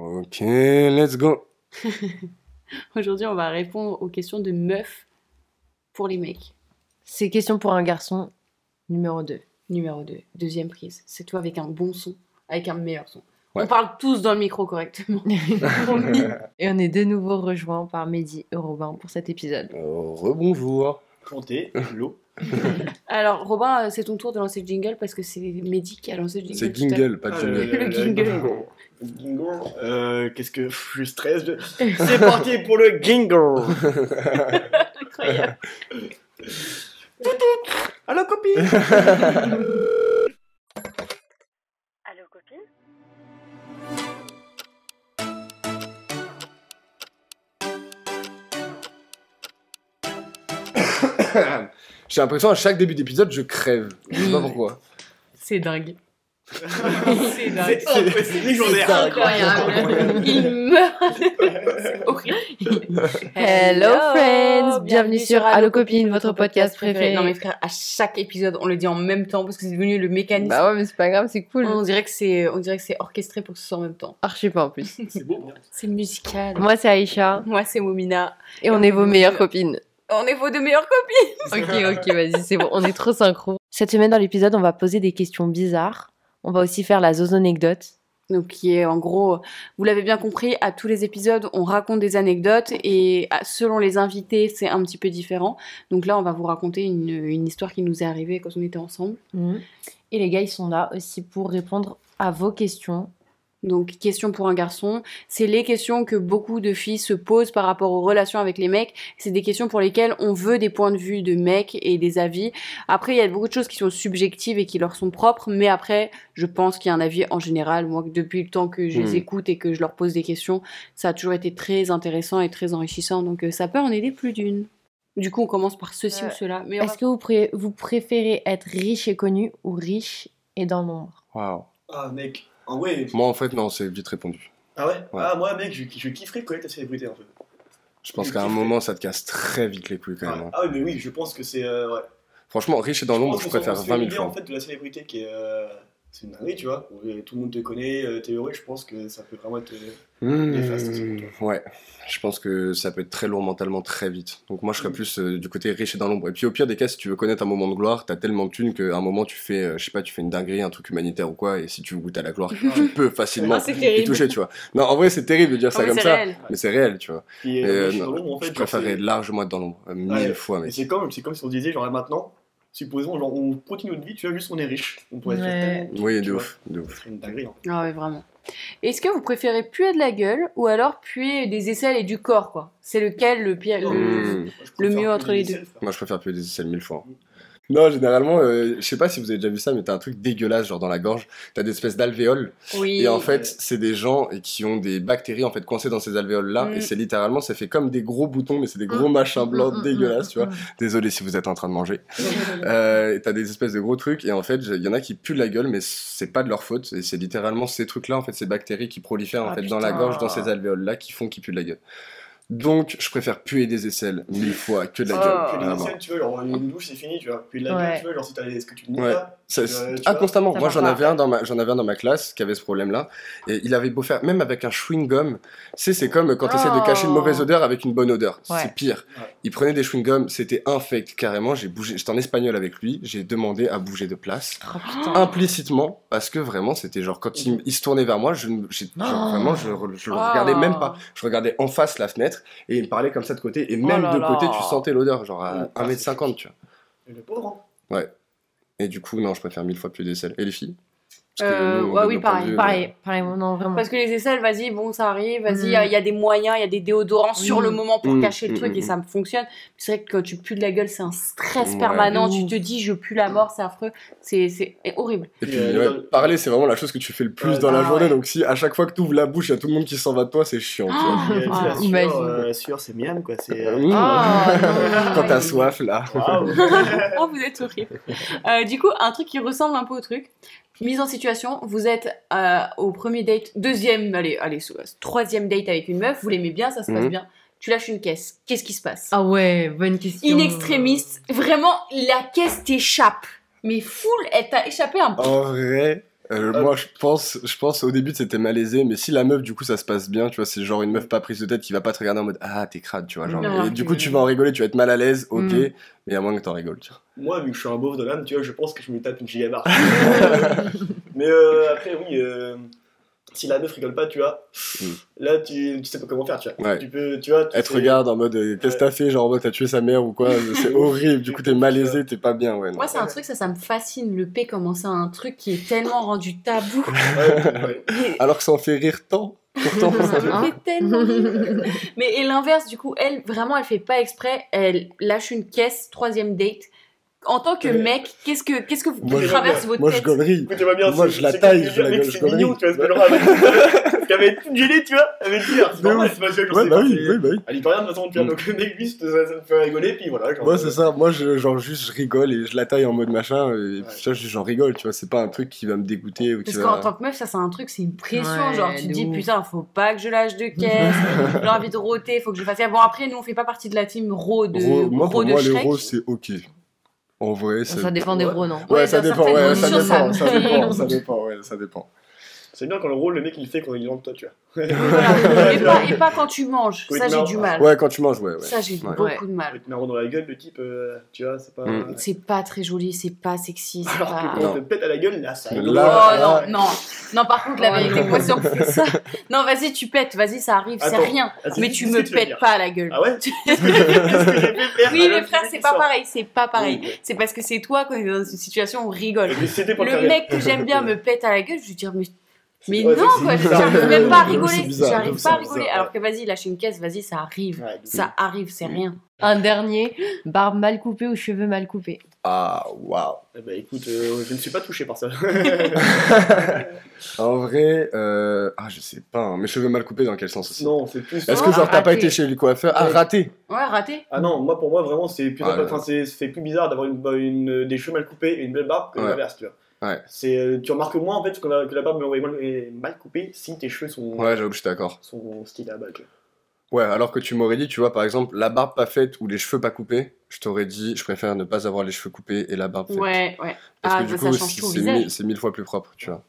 Ok, let's go. Aujourd'hui, on va répondre aux questions de meufs pour les mecs. C'est question pour un garçon, numéro 2. Numéro 2, deuxième prise. C'est toi avec un bon son, avec un meilleur son. Ouais. On parle tous dans le micro correctement. Et on est de nouveau rejoints par Mehdi et Robin pour cet épisode. Euh, Rebonjour. Chanter, l'eau. Alors, Robin, euh, c'est ton tour de lancer le jingle parce que c'est Mehdi qui a lancé le jingle. C'est. Gingle, pas Jingle. Le jingle. Gingle. Euh, Qu'est-ce que pff, je stresse je- C'est parti pour le gingle. Incroyable. Allo copine. Allô copine J'ai l'impression à chaque début d'épisode, je crève. Je sais pas pourquoi. C'est dingue. c'est dingue. c'est- incroyable. Il meurt. c'est horrible. Hello friends, bienvenue sur Allo Copine, votre podcast préféré. Non mais frère, à chaque épisode, on le dit en même temps parce que c'est devenu le mécanisme. Bah ouais, mais c'est pas grave, c'est cool. On dirait que c'est, on dirait que c'est orchestré pour que ce soit en même temps. Archi pas en plus. C'est beau. C'est musical. Moi c'est Aïcha Moi, c'est Momina. et on est vos meilleures copines. On est vos deux meilleures copines. Ok, ok, vas-y, c'est bon, on est trop synchro. Cette semaine dans l'épisode, on va poser des questions bizarres. On va aussi faire la zozonecdote. Donc, qui est en gros, vous l'avez bien compris, à tous les épisodes, on raconte des anecdotes et selon les invités, c'est un petit peu différent. Donc là, on va vous raconter une, une histoire qui nous est arrivée quand on était ensemble. Mhm. Et les gars, ils sont là aussi pour répondre à vos questions. Donc, question pour un garçon, c'est les questions que beaucoup de filles se posent par rapport aux relations avec les mecs. C'est des questions pour lesquelles on veut des points de vue de mecs et des avis. Après, il y a beaucoup de choses qui sont subjectives et qui leur sont propres, mais après, je pense qu'il y a un avis en général. Moi, depuis le temps que je les Hmm. écoute et que je leur pose des questions, ça a toujours été très intéressant et très enrichissant. Donc, euh, ça peut en aider plus d'une. Du coup, on commence par ceci Euh, ou cela. Mais Est-ce que vous, pré- vous préférez être riche et connu ou riche et dans l'ombre Waouh. Ah mec, en vrai. Moi, en fait, non, c'est vite répondu. Ah ouais? Ouais. Ah moi mec, je, je kifferais connaître ta célébrité en fait. Je pense qu'à un moment, ça te casse très vite les couilles quand même. hein. Ah oui mais oui, je pense que c'est euh, ouais. Franchement, riche et dans l'ombre, je préfère on se fait 20 une 000 idée, fois. en fait de la célébrité qui est euh, c'est une dinguerie, tu vois. Tout le monde te connaît, euh, t'es heureux, je pense que ça peut vraiment être. Mmh, Néfaste ouais, je pense que ça peut être très lourd mentalement très vite. Donc moi je serais Mm. plus euh, du côté riche et dans l'ombre. Et puis au pire des cas, si tu veux connaître un moment de gloire, t'as tellement de thunes qu'à un moment tu fais, euh, je sais pas, tu fais une dinguerie, un truc humanitaire ou quoi, et si tu veux goûter à la gloire, tu peux facilement Ah, c'est y toucher, tu vois. Non, en vrai c'est terrible de dire ça comme ça, réel. mais c'est réel, tu vois. Et, euh, je non, en fait, préférerais largement être dans l'ombre, euh, mille Ouais. fois, c'est comme, c'est comme si on disait, genre là maintenant, supposons, genre on continue notre vie, tu vois, juste on est riche. On pourrait faire Ouais. tellement de trucs, Oui, de vois. ouf, de ouf. une dinguerie. hein. Ah ouais, vraiment. Est-ce que vous préférez puer de la gueule ou alors puer des aisselles et du corps, quoi? C'est lequel le pire le- Mmh. Le mieux entre les deux? Moi je préfère puer des aisselles mille fois. Non, généralement, euh, je sais pas si vous avez déjà vu ça, mais t'as un truc dégueulasse, genre dans la gorge, t'as des espèces d'alvéoles, Oui. Et en fait, c'est des gens qui ont des bactéries en fait coincées dans ces alvéoles-là. Mm. Et c'est littéralement, ça fait comme des gros boutons, mais c'est des gros Mm. machins blancs Mm, mm, dégueulasses, tu vois. Désolé si vous êtes en train de manger. Euh, et t'as des espèces de gros trucs. Et en fait, il y en a qui puent la gueule, mais c'est pas de leur faute. Et c'est littéralement ces trucs-là, en fait, ces bactéries qui prolifèrent en Ah, fait dans la gorge, dans ces alvéoles-là, qui font qu'ils puent de la gueule. Donc, je préfère puer des aisselles mille fois que de la Oh. gueule. Puis les vraiment. aisselles, tu vois, genre une douche c'est fini, tu vois. Puis la Ouais. gueule, tu vois, genre si t'as ce que tu te dis Ouais. pas. Ça- Euh, ah, vois, constamment. ça Moi, j'en avais un dans ma, j'en avais un dans ma classe qui avait ce problème-là. Et il avait beau faire, même avec un chewing gum. Tu sais, c'est comme quand tu essaies de cacher une Oh. mauvaise odeur avec une bonne odeur. Ouais. C'est pire. Ouais. Il prenait des chewing gums, c'était infect carrément. J'ai bougé, j'étais en espagnol avec lui. J'ai demandé à bouger de place. Oh putain. Implicitement, parce que vraiment, c'était genre quand il, il se tournait vers moi, je, j'ai- genre, Oh. vraiment, je, je le Oh. regardais même pas. Je regardais en face la fenêtre et il me parlait comme ça de côté. Et même là de là. côté, tu sentais l'odeur, genre à Ah, 1m50, tu vois. Et Le pauvre, hein. Et du coup, non, je préfère mille fois plus des selles. Et les filles? Euh, nous, ouais, de oui, pareil, Pareil, pareil, non, vraiment. Parce que les aisselles, vas-y, bon, ça arrive, vas-y, il Mm. y, a des moyens, il y a des déodorants sur Mm. le moment pour Mm, cacher le truc mm, et ça fonctionne. C'est vrai que quand tu pues de la gueule, c'est un stress Ouais. permanent. Tu te dis, je pue la mort, c'est affreux. C'est c'est horrible. Et Et puis, euh, ouais, parler, c'est vraiment la chose que tu fais le plus dans la Ah, journée. ouais. Donc, si à chaque fois que tu ouvres la bouche, il y a tout le monde qui s'en va de toi, c'est chiant. tu vois. Ah, tu sais, Ah, la sueur, imagine. euh, la c'est miam, quoi. C'est. euh. Ah, Quand t'as soif, là. oh, vous êtes horrible. Du coup, un truc qui ressemble un peu au truc. Mise en situation, vous êtes euh, au premier date, deuxième, allez, allez, troisième date avec une meuf, vous l'aimez bien, ça se passe Mhm. bien. Tu lâches une caisse, qu'est-ce qui se passe? Ah ouais, bonne question. In extremis, vraiment, la caisse t'échappe. Mais full, elle t'a échappé un En vrai, Euh, Ah. Moi, je pense, je pense au début c'était malaisé, mais si la meuf, du coup, ça se passe bien, tu vois, c'est genre une meuf pas prise de tête qui va pas te regarder en mode ah t'es crade, tu vois, genre. Non, et du coup, tu vas en rigoler, tu vas être mal à l'aise, ok, Mm. mais à moins que t'en rigoles, tu vois. Moi, vu que je suis un beauf de l'âme, tu vois, je pense que je me tape une gigabarre. Mais euh, après, oui, euh, si la meuf rigole pas, tu vois, Mm. là, tu, tu sais pas comment faire, tu vois. Ouais. Tu peux, tu vois, tu Elle te regarde en mode euh, qu'est-ce que t'as fait, genre en mode t'as tué sa mère ou quoi, c'est horrible, du coup t'es malaisé, t'es pas bien, ouais. non. Moi, c'est un truc, ça, ça me fascine. Le P, comment c'est un truc qui est tellement rendu tabou. Ouais, ouais. Et Alors que ça en fait rire tant, pourtant. ça me fait tellement rire. Mais et l'inverse, du coup, elle, vraiment, elle fait pas exprès. Elle lâche une caisse, troisième date. En tant que Ouais. mec, qu'est-ce que, qu'est-ce que vous Moi, je- traverse votre Moi je tête gaulerie. Écoutez-moi bien, Moi, je la taille, je la gueule, c'est je mignon, tu vois. Parce qu'elle toute gênée, tu vois, elle va te dire, c'est De normal, c'est pas ça, je Ouais, bah oui, oui, bah oui. Rien de toute façon, tu vois, donc le mec, lui, ça, ça me fait rigoler, puis voilà. genre, Moi euh, c'est ça, moi je, genre juste je rigole et je la taille en mode machin, et Ouais. tu vois, j'en rigole, tu vois, c'est pas un truc qui va me dégoûter ou qui Parce va... qu'en tant que meuf, ça c'est un truc, c'est une pression. Ouais, genre, tu te de dis, putain, faut pas que je lâche de caisse. J'ai envie de rôter, faut que je fasse ça. Bon, après, nous, on fait pas partie de la team Ro de, Ro- moi Ro pour de moi les Shrek. c'est ok. En vrai. Ça dépend des Ouais. gros, non Ouais, Ouais, ça dépend, ça dépend, ça dépend, ouais, ça dépend. C'est bien quand le rôle, le mec, il fait quand il est devant toi, tu vois. Voilà. et, pas, et pas quand tu manges. Ça, j'ai du mal. Ouais, quand tu manges, ouais, ouais. Ça, j'ai Ouais. beaucoup de mal. Avec marron dans la gueule, le type, euh, tu vois, c'est pas. Mm. C'est pas très joli, c'est pas sexy, c'est Alors pas. que quand on te pète à la gueule, là, ça Là. Oh là- non, non, non, par contre, la vérité, moi, si on fait ça. Non, vas-y, tu pètes, vas-y, ça arrive, c'est Attends. rien. Ah, c'est- Mais c'est tu ce me que tu vas pètes dire. pas à la gueule. Ah ouais Oui, mais frère, c'est pas pareil, c'est pas pareil. C'est parce que c'est toi qu'on est dans une situation où on rigole. Mais c'était pour Le faire rire. mec que j'aime bien me pète à la gueule, je lui dis, mais, mais Ouais, non, quoi, j'arrive même pas à rigoler. J'arrive pas à rigoler. Alors que vas-y, lâche une caisse, vas-y, ça arrive. Ouais, Ça arrive, c'est rien. Un dernier, barbe mal coupée ou cheveux mal coupés Ah, waouh. Eh ben écoute, euh, je ne suis pas touché par ça. En vrai, euh... ah, je sais pas, hein. mes cheveux mal coupés dans quel sens aussi? Non, c'est plus. Est-ce que genre t'as pas été chez le coiffeur? Ah, raté Ouais, raté. Ah non, moi pour moi vraiment c'est plus, Ah, enfin, c'est, c'est plus bizarre d'avoir une, une- des cheveux mal coupés et une belle barbe que Ouais. l'inverse, tu vois. Ouais. C'est, euh, tu remarques moins en fait que la, que la barbe est mal, est mal coupée si tes cheveux sont, Ouais, j'avoue que je suis d'accord. sont stylés à vois. Ouais, alors que tu m'aurais dit, tu vois, par exemple, la barbe pas faite ou les cheveux pas coupés, je t'aurais dit, je préfère ne pas avoir les cheveux coupés et la barbe faite. Ouais, ouais. Parce Ah, que du bah, coup, c'est mille, fois plus propre, tu vois.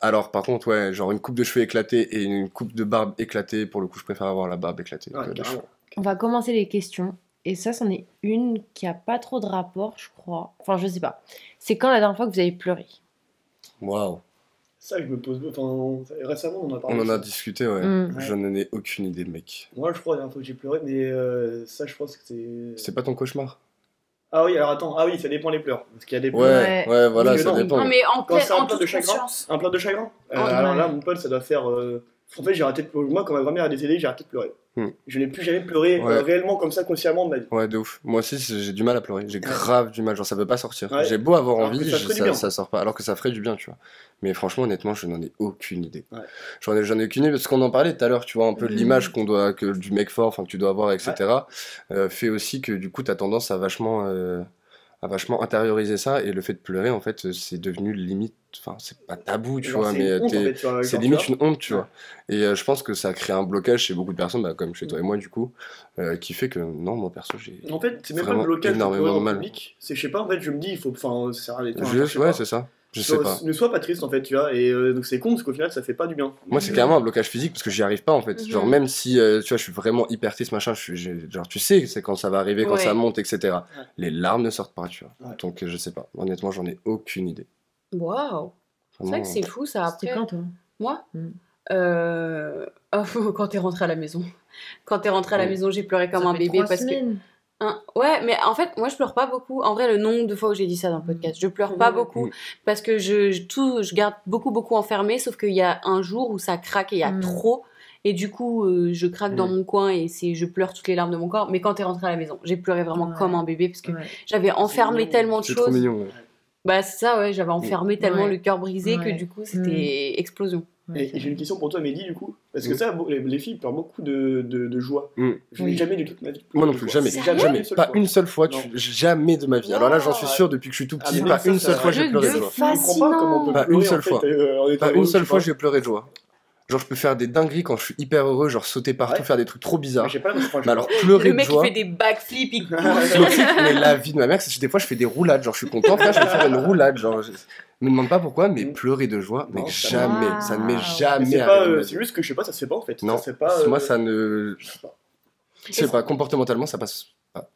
Alors, par contre, ouais, genre une coupe de cheveux éclatée et une coupe de barbe éclatée, pour le coup, je préfère avoir la barbe éclatée. Ouais, que les carrément. cheveux. On va commencer les questions. Et ça, c'en est une qui a pas trop de rapport, je crois. Enfin, je sais pas. C'est quand la dernière fois que vous avez pleuré? Waouh. Ça, je me pose. Enfin, récemment, on en a parlé. On en a discuté, ouais. Mm. Je n'en ai aucune idée, mec. Moi, je crois la dernière fois que j'ai pleuré, mais euh, ça, je pense que c'est. C'est pas ton cauchemar? Ah oui, alors attends, ah oui, ça dépend des pleurs. Parce qu'il y a des pleurs. ouais, Ouais. voilà, ça non. dépend. Non, mais en, un en plat de chagrin, conscience. un plat de chagrin. Euh, Oh, alors ouais. là, mon pote, ça doit faire. euh, En fait, j'ai arrêté de pleurer. Moi, quand ma grand-mère est décédée, j'ai arrêté de pleurer. Hmm. Je n'ai plus jamais pleuré euh, réellement comme ça, consciemment de ma vie. Ouais, de ouf. Moi aussi, j'ai du mal à pleurer. J'ai grave du mal. Genre, ça veut pas sortir. Ouais. J'ai beau avoir Alors envie, ça je- ça, ça sort pas. Alors que ça ferait du bien, tu vois. Mais franchement, honnêtement, je n'en ai aucune idée. Ouais. J'en ai, aucune idée parce qu'on en parlait tout à l'heure, tu vois, un peu de Mhm. l'image qu'on doit, que du mec fort, enfin, que tu dois avoir, etc. euh, fait aussi que du coup, t'as tendance à vachement, euh, à vachement intérioriser ça. Et le fait de pleurer, en fait, c'est devenu limite, enfin, c'est pas tabou, tu vois, c'est mais honte, en fait, c'est limite une honte, tu Ouais. vois. Et euh, je pense que ça crée un blocage chez beaucoup de personnes, bah, comme chez toi et moi, du coup, euh, qui fait que non, moi perso, j'ai. En fait, c'est même pas le blocage énormément de mal. C'est, je sais pas, en fait, je me dis, il faut. Enfin, sais ouais, c'est ça. Je sais Genre, pas. Ne sois pas triste, en fait, tu vois. Et euh, donc, c'est con parce qu'au final, ça fait pas du bien. Moi, c'est clairement un blocage physique parce que j'y arrive pas en fait. Mhm. Genre, même si euh, tu vois, je suis vraiment hyper triste, machin, je suis, genre, tu sais, c'est quand ça va arriver, quand Ouais. ça monte, etc. Les larmes ne sortent pas, tu vois. Ouais. Donc, euh, je sais pas. Honnêtement, j'en ai aucune idée. Waouh. C'est vrai Vraiment. que c'est fou ça. C'était Après, quand, toi? Moi? Mm. euh... oh, Quand t'es rentré à la maison. Quand t'es rentré à la maison, j'ai pleuré comme Ça un fait bébé trois parce que. Ouais, mais en fait, moi je pleure pas beaucoup. En vrai, le nombre de fois où j'ai dit ça dans le podcast, je pleure pas beaucoup parce que je, je- tout, je garde beaucoup, beaucoup enfermé. Sauf qu'il y a un jour où ça craque et il y a Mhm. trop. Et du coup, euh, je craque dans Mhm. mon coin et c'est, je pleure toutes les larmes de mon corps. Mais quand t'es rentré à la maison, j'ai pleuré vraiment Ouais. comme un bébé parce que Ouais. j'avais enfermé mignon. tellement de C'est trop choses. mignon. ouais. Bah, c'est ça, ouais, j'avais enfermé tellement Ouais. le cœur brisé que du coup, c'était explosion. Ouais, Et, j'ai une question pour toi, Mehdi, du coup. Parce que Mm. ça, les, les filles pleurent beaucoup de, de, de joie. Mm. Je n'ai Oui. jamais de toute ma vie. Moi non de plus, joie. jamais. Jamais. Pas fois. une seule fois, tu- jamais de ma vie. Alors là, j'en suis Wow. sûr depuis que je suis tout Ah, petit. mais pas ça, une ça- seule fois, j'ai Truc pleuré de de joie. Pas comment on peut Pas pleurer, une seule fois. euh, Pas une seule fois, j'ai pleuré de joie. Genre, je peux faire des dingueries quand je suis hyper heureux, genre sauter partout, Ouais. faire des trucs trop Mais bizarres. j'ai pas enfin, Mais alors, pleurer Le de mec, joie. il fait des backflips, il mais la vie de ma mère, c'est que des fois je fais des roulades, genre je suis content, frère, je vais faire une roulade, genre je me demande pas pourquoi, mais Mm. pleurer de joie, mais Non, jamais, va. ça ne m'est mais jamais c'est pas, arrivé. de euh, c'est juste que je sais pas, ça se fait pas en fait. Non, ça pas. moi euh, ça ne, je sais pas. je sais pas, comportementalement ça passe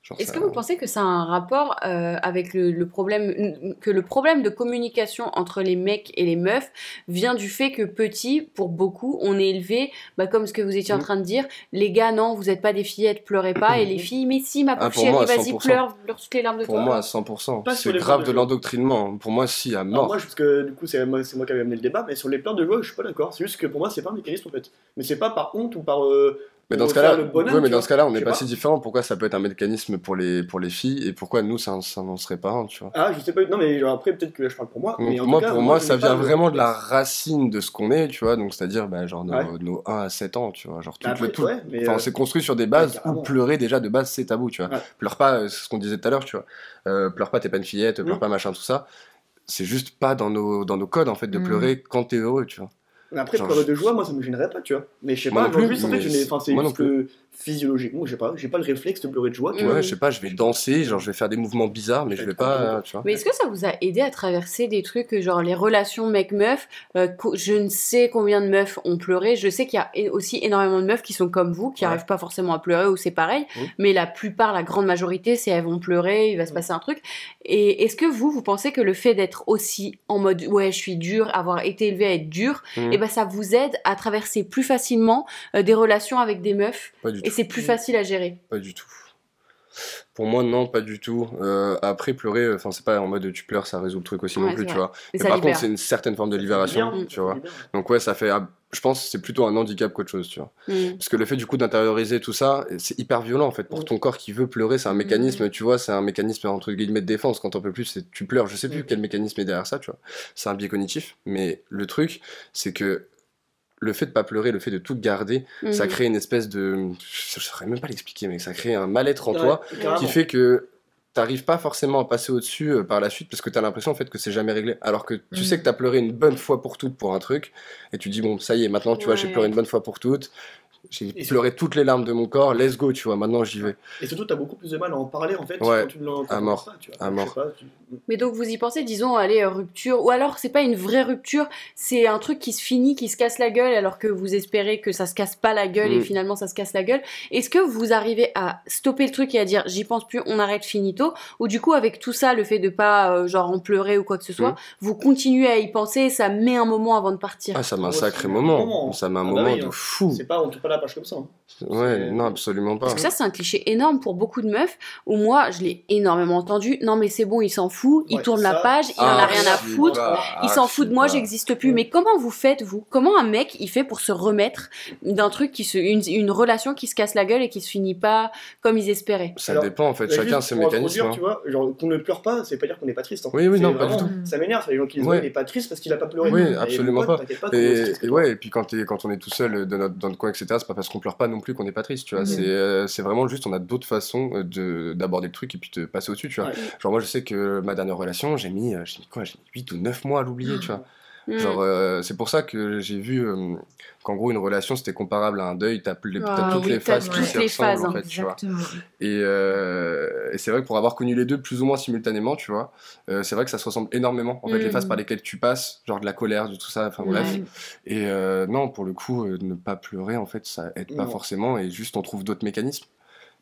Genre, Est-ce ça- que vous pensez que ça a un rapport euh, avec le, le problème, que le problème de communication entre les mecs et les meufs vient du fait que petit, pour beaucoup, on est élevé, bah, comme ce que vous étiez en Mm. train de dire, les gars, non, vous n'êtes pas des fillettes, pleurez pas, et les filles, mais si, ma Ah, pauvre pour chérie, vas-y, 100%. pleure, pleure toutes les larmes de Pour toi. moi à 100%, Pas sur c'est les grave de de l'endoctrinement. Pour moi si à Alors mort. moi, parce que du coup, c'est moi, c'est moi qui avais amené le débat, mais sur les pleurs de joie, je suis pas d'accord. C'est juste que pour moi, c'est pas un mécanisme en fait. Mais c'est pas par honte ou par. euh, Mais dans ce cas-là, bonhomme, ouais, mais dans ce cas-là, on n'est pas pas. si différent. Pourquoi ça peut être un mécanisme pour les pour les filles et pourquoi nous ça ça n'en serait pas un, tu vois? Ah, je sais pas. Non, mais genre, après, peut-être que je parle pour moi. Donc, mais en moi, tout cas, pour moi, ça vient vraiment de la racine de ce qu'on est, tu vois. Donc, c'est-à-dire, bah, genre, nos, Ouais. nos 1 à 7 ans, tu vois. Genre, tout Bah, le après, tout. ouais, mais, euh, c'est construit sur des bases où pleurer, déjà, de base, c'est tabou, tu vois. Pleure pas, euh, c'est ce qu'on disait tout à l'heure, tu vois. Euh, pleure pas, t'es pas une fillette, pleure Mm. pas, machin, tout ça. C'est juste pas dans nos, dans nos codes, en fait, de Mm. pleurer quand t'es heureux, tu vois. Mais après, Genre, de joie, moi, ça me gênerait pas, tu vois. Mais je sais pas, plus, en plus, en fait, c'est juste que physiologiquement, je sais pas, j'ai pas le réflexe de pleurer de joie, tu Mm. vois. Ouais, je sais pas, je vais danser, genre, je vais faire des mouvements bizarres, mais je vais pas, euh, tu vois. Mais est-ce que ça vous a aidé à traverser des trucs, euh, genre les relations mec-meuf euh, Je ne sais combien de meufs ont pleuré. Je sais qu'il y a aussi énormément de meufs qui sont comme vous, qui Ouais. n'arrivent pas forcément à pleurer ou c'est pareil. Mais la plupart, la grande majorité, c'est elles vont pleurer, il va se passer un truc. Et est-ce que vous, vous pensez que le fait d'être aussi en mode ouais, je suis dur, avoir été élevé à être dur, Mm. et ben ça vous aide à traverser plus facilement euh, des relations avec des meufs Pas du et c'est plus facile à gérer. Pas du tout. Pour moi, non, pas du tout. Euh, après, pleurer, enfin, c'est pas en mode tu pleures, ça résout le truc aussi Ouais, non plus, tu vois. Mais par libère. contre, c'est une certaine forme de libération, Bien, tu vois. Donc ouais, ça fait, ah, je pense, que c'est plutôt un handicap qu'autre chose, tu vois. Mm. Parce que le fait du coup d'intérioriser tout ça, c'est hyper violent en fait pour Mm. ton corps qui veut pleurer. C'est un Mm. mécanisme, tu vois, c'est un mécanisme entre guillemets de défense. Quand on peut plus, c'est tu pleures. Je sais plus Mm. quel mécanisme est derrière ça, tu vois. C'est un biais cognitif, mais le truc, c'est que le fait de pas pleurer, le fait de tout garder, ça Mhm. crée une espèce de, je saurais même pas l'expliquer, mais ça crée un mal-être en Ouais, toi carrément. qui fait que t'arrives pas forcément à passer au-dessus euh, par la suite parce que t'as l'impression en fait que c'est jamais réglé. Alors que tu Mhm. sais que t'as pleuré une bonne fois pour toutes pour un truc et tu dis bon ça y est maintenant tu vois j'ai pleuré une bonne fois pour toutes. J'ai Et pleuré toutes les larmes de mon corps, let's go, tu vois, maintenant j'y vais. Et surtout, t'as beaucoup plus de mal à en parler en fait Ouais, quand tu quand à mort, tu vois. à mort. pas, tu- Mais donc vous y pensez, disons, allez, euh, rupture, ou alors c'est pas une vraie rupture, c'est un truc qui se finit, qui se casse la gueule, alors que vous espérez que ça se casse pas la gueule et Mm. finalement ça se casse la gueule. Est-ce que vous arrivez à stopper le truc et à dire j'y pense plus, on arrête finito, ou du coup avec tout ça, le fait de pas euh, genre en pleurer ou quoi que ce soit, Mm. vous continuez à y penser, et ça met un moment avant de partir? Ah ça met un sacré moment, moment. ça met un Ah bah moment oui, de hein. fou. C'est pas, on tourne pas la page comme ça. hein. Ouais, non absolument pas. Parce que ça, c'est un cliché énorme pour beaucoup de meufs, où moi, je l'ai énormément entendu. Non, mais c'est bon, il s'en fout, il Ouais, tourne la page, il en Ah, a rien à foutre. pas, Il ah, s'en fout de moi, j'existe plus. Mais comment vous faites, vous? Comment un mec, il fait pour se remettre d'un truc qui se. Une, une relation qui se casse la gueule et qui se finit pas comme ils espéraient? Ça Alors, dépend en fait, chacun ses mécanismes. hein. Tu vois, genre qu'on ne pleure pas, c'est pas dire qu'on n'est pas triste. hein. Oui, oui, non, pas du tout. Ça m'énerve, les gens qui disent Ouais. il est pas triste parce qu'il a pas pleuré. Oui, absolument pas. Et, et toi. ouais, et puis quand, on est tout seul notre, dans notre coin, etc., c'est pas parce qu'on pleure pas non plus qu'on n'est pas triste, tu vois. Mhm. C'est euh, c'est vraiment juste, on a d'autres façons euh, de- d'aborder le truc et puis de passer au-dessus, tu vois. Ouais. Genre, moi, je sais que ma dernière relation, j'ai mis, euh, j'ai mis quoi J'ai mis 8 ou 9 mois à l'oublier, tu vois. Mm. Genre, euh, c'est pour ça que j'ai vu euh, qu'en gros, une relation, c'était comparable à un deuil. T'as Ah toutes oui, les phases toutes qui les ressemblent, phases, en fait, tu vois. Et, euh, et c'est vrai que pour avoir connu les deux plus ou moins simultanément, tu vois, euh, c'est vrai que ça se ressemble énormément. En fait, les phases par lesquelles tu passes, genre de la colère, de tout ça, enfin bref. Ouais. Et euh, non, pour le coup, euh, ne pas pleurer, en fait, ça aide pas Non. forcément. Et juste, on trouve d'autres mécanismes.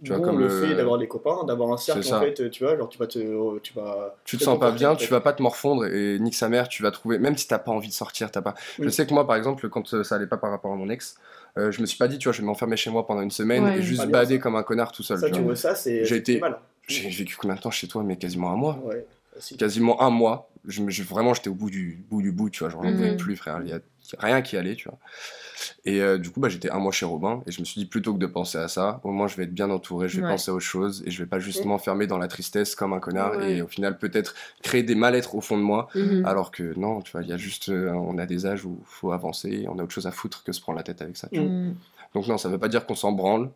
Tu vois, Bon, comme le fait d'avoir des copains, d'avoir un cercle en fait, tu vois, genre tu vas te. Tu, vas Tu te sens pas bien, en fait. tu vas pas te morfondre et nique sa mère, tu vas trouver, même si t'as pas envie de sortir, t'as pas. Je Mm. sais que moi, par exemple, quand euh, ça allait pas par rapport à mon ex, euh, je me suis pas dit, tu vois, je vais m'enfermer chez moi pendant une semaine Ouais. et juste bien, bader ça. comme un connard tout seul. Ça, tu tu vois. vois, ça, c'est. J'ai été- mal. J'ai vécu combien de temps chez toi, mais quasiment un mois. Ouais, quasiment un mois. Je, me- je- vraiment, j'étais au bout du bout du bout, tu vois. Genre, j'en Mhm. pouvais plus, frère. Il y a rien qui allait, tu vois. Et euh, du coup, bah, j'étais un mois chez Robin et je me suis dit, plutôt que de penser à ça, au moins je vais être bien entouré, je vais Ouais. penser à autre chose et je vais pas juste m'enfermer dans la tristesse comme un connard Ouais. et au final peut-être créer des mal-être au fond de moi. Mhm. Alors que non, tu vois, il y a juste, euh, on a des âges où faut avancer on a autre chose à foutre que se prendre la tête avec ça. tu vois. Mm. Donc non, ça veut pas dire qu'on s'en branle.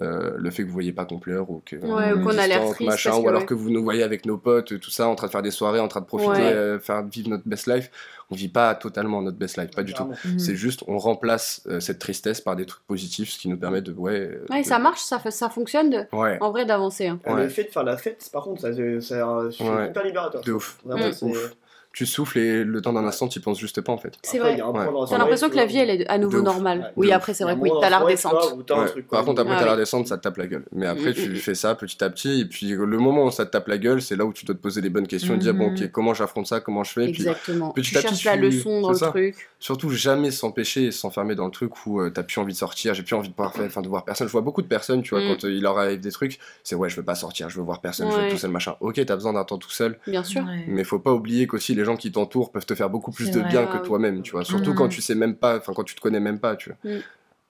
Euh, le fait que vous voyez pas qu'on pleure ou que Ouais, ou est qu'on a l'air triste machin, ou que, alors ouais. que vous nous voyez avec nos potes, tout ça, en train de faire des soirées, en train de profiter, Ouais. euh, faire vivre notre best life. On vit pas totalement notre best life, pas du tout. Clairement. Mhm. C'est juste, on remplace euh, cette tristesse par des trucs positifs, ce qui nous permet de, ouais. euh, Ouais, de- ça marche, ça, ça fonctionne de- Ouais, en vrai d'avancer. hein. Euh, Ouais. Le fait de faire la fête, par contre, ça, c'est c'est c'est hyper libérateur. de ouf. Vraiment, c'est- Ouf. Tu souffles et le temps d'un instant, tu y penses juste pas en fait. C'est Après, vrai. Ouais. T'as l'impression tu que la vie, elle est à nouveau normale. Ouais, oui, de après, c'est vrai que oui, t'as la tu redescente. Ouais. Par contre, après, Ah t'as la redescente, ça te tape la gueule. Mais après, Mm, tu mm, fais ça petit à petit. Et puis, le moment où ça te tape la gueule, c'est là où tu dois te poser les bonnes questions et dire, bon, ok, comment j'affronte ça, comment je fais. Et puis, Exactement. petit tu à petit, cherches la tu- leçon dans le ça. truc. surtout, jamais s'empêcher et s'enfermer dans le truc où euh, t'as plus envie de sortir, j'ai plus envie de, voir, enfin, de voir personne. Je vois beaucoup de personnes, tu vois, Mm. quand euh, il leur arrive des trucs, c'est ouais, je veux pas sortir, je veux voir personne, je veux tout seul, machin. Ok, t'as besoin d'un temps tout seul, Bien sûr. Mais faut pas oublier qu'aussi les gens qui t'entourent peuvent te faire beaucoup plus de vrai. bien que oui. toi-même, tu vois. Surtout quand tu sais même pas, enfin, quand tu te connais même pas, tu vois. Mm.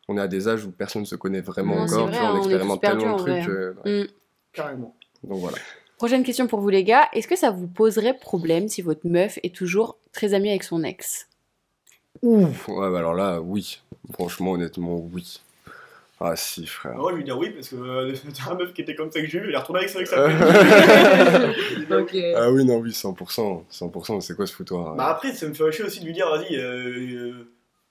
On est à des âges où personne se connaît vraiment Non, encore, vrai, tu vois, on on expérimente tellement de en vrai, trucs. euh, ouais. Mm. Carrément. Donc voilà. Prochaine question pour vous, les gars. Est-ce que ça vous poserait problème si votre meuf est toujours très amie avec son ex? Ouf Ouais, bah alors là, oui. Franchement, honnêtement, oui. Ah si, frère. Moi, je lui dire oui, parce que euh, t'as un meuf qui était comme ça que j'ai eu, elle est retournée avec son ex Euh. après. Ok. Ah oui, non, oui, 100%. 100%, c'est quoi ce foutoir Bah après, ça me fait chier aussi de lui dire, vas-y, euh,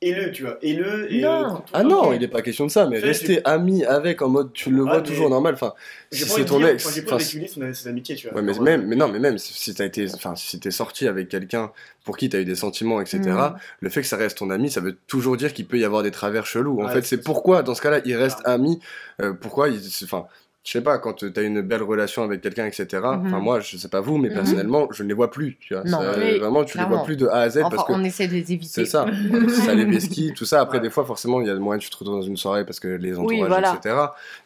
euh, et-le, tu vois. Et, Non. euh, quand- Ah non, il est pas question de ça, mais rester ami avec en mode tu le Ah, vois toujours normal. Enfin, si c'est ton ex. J'ai pas enfin, régulier son, son amitié, tu vois. Ouais, mais même, mais non, mais même si t'as été, enfin, si t'es sorti avec quelqu'un pour qui t'as eu des sentiments, etc. Mm. Le fait que ça reste ton ami, ça veut toujours dire qu'il peut y avoir des travers chelous. En Ouais, fait, c'est pourquoi, dans ce cas-là, ils restent Ah. amis. euh, pourquoi enfin, je sais pas, quand t'as une belle relation avec quelqu'un, etc. Enfin, Mhm. moi, je sais pas vous, mais Mhm. personnellement, je ne les vois plus. Tu vois, Non. Ça, Oui, vraiment, tu les clairement. vois plus de A à Z Enfin, parce que on essaie de les éviter. c'est ça. ça les vesquilles, tout ça. Après, Ouais. des fois, forcément, il y a moyen que tu te retrouves dans une soirée parce que les entourages, Oui, voilà. etc.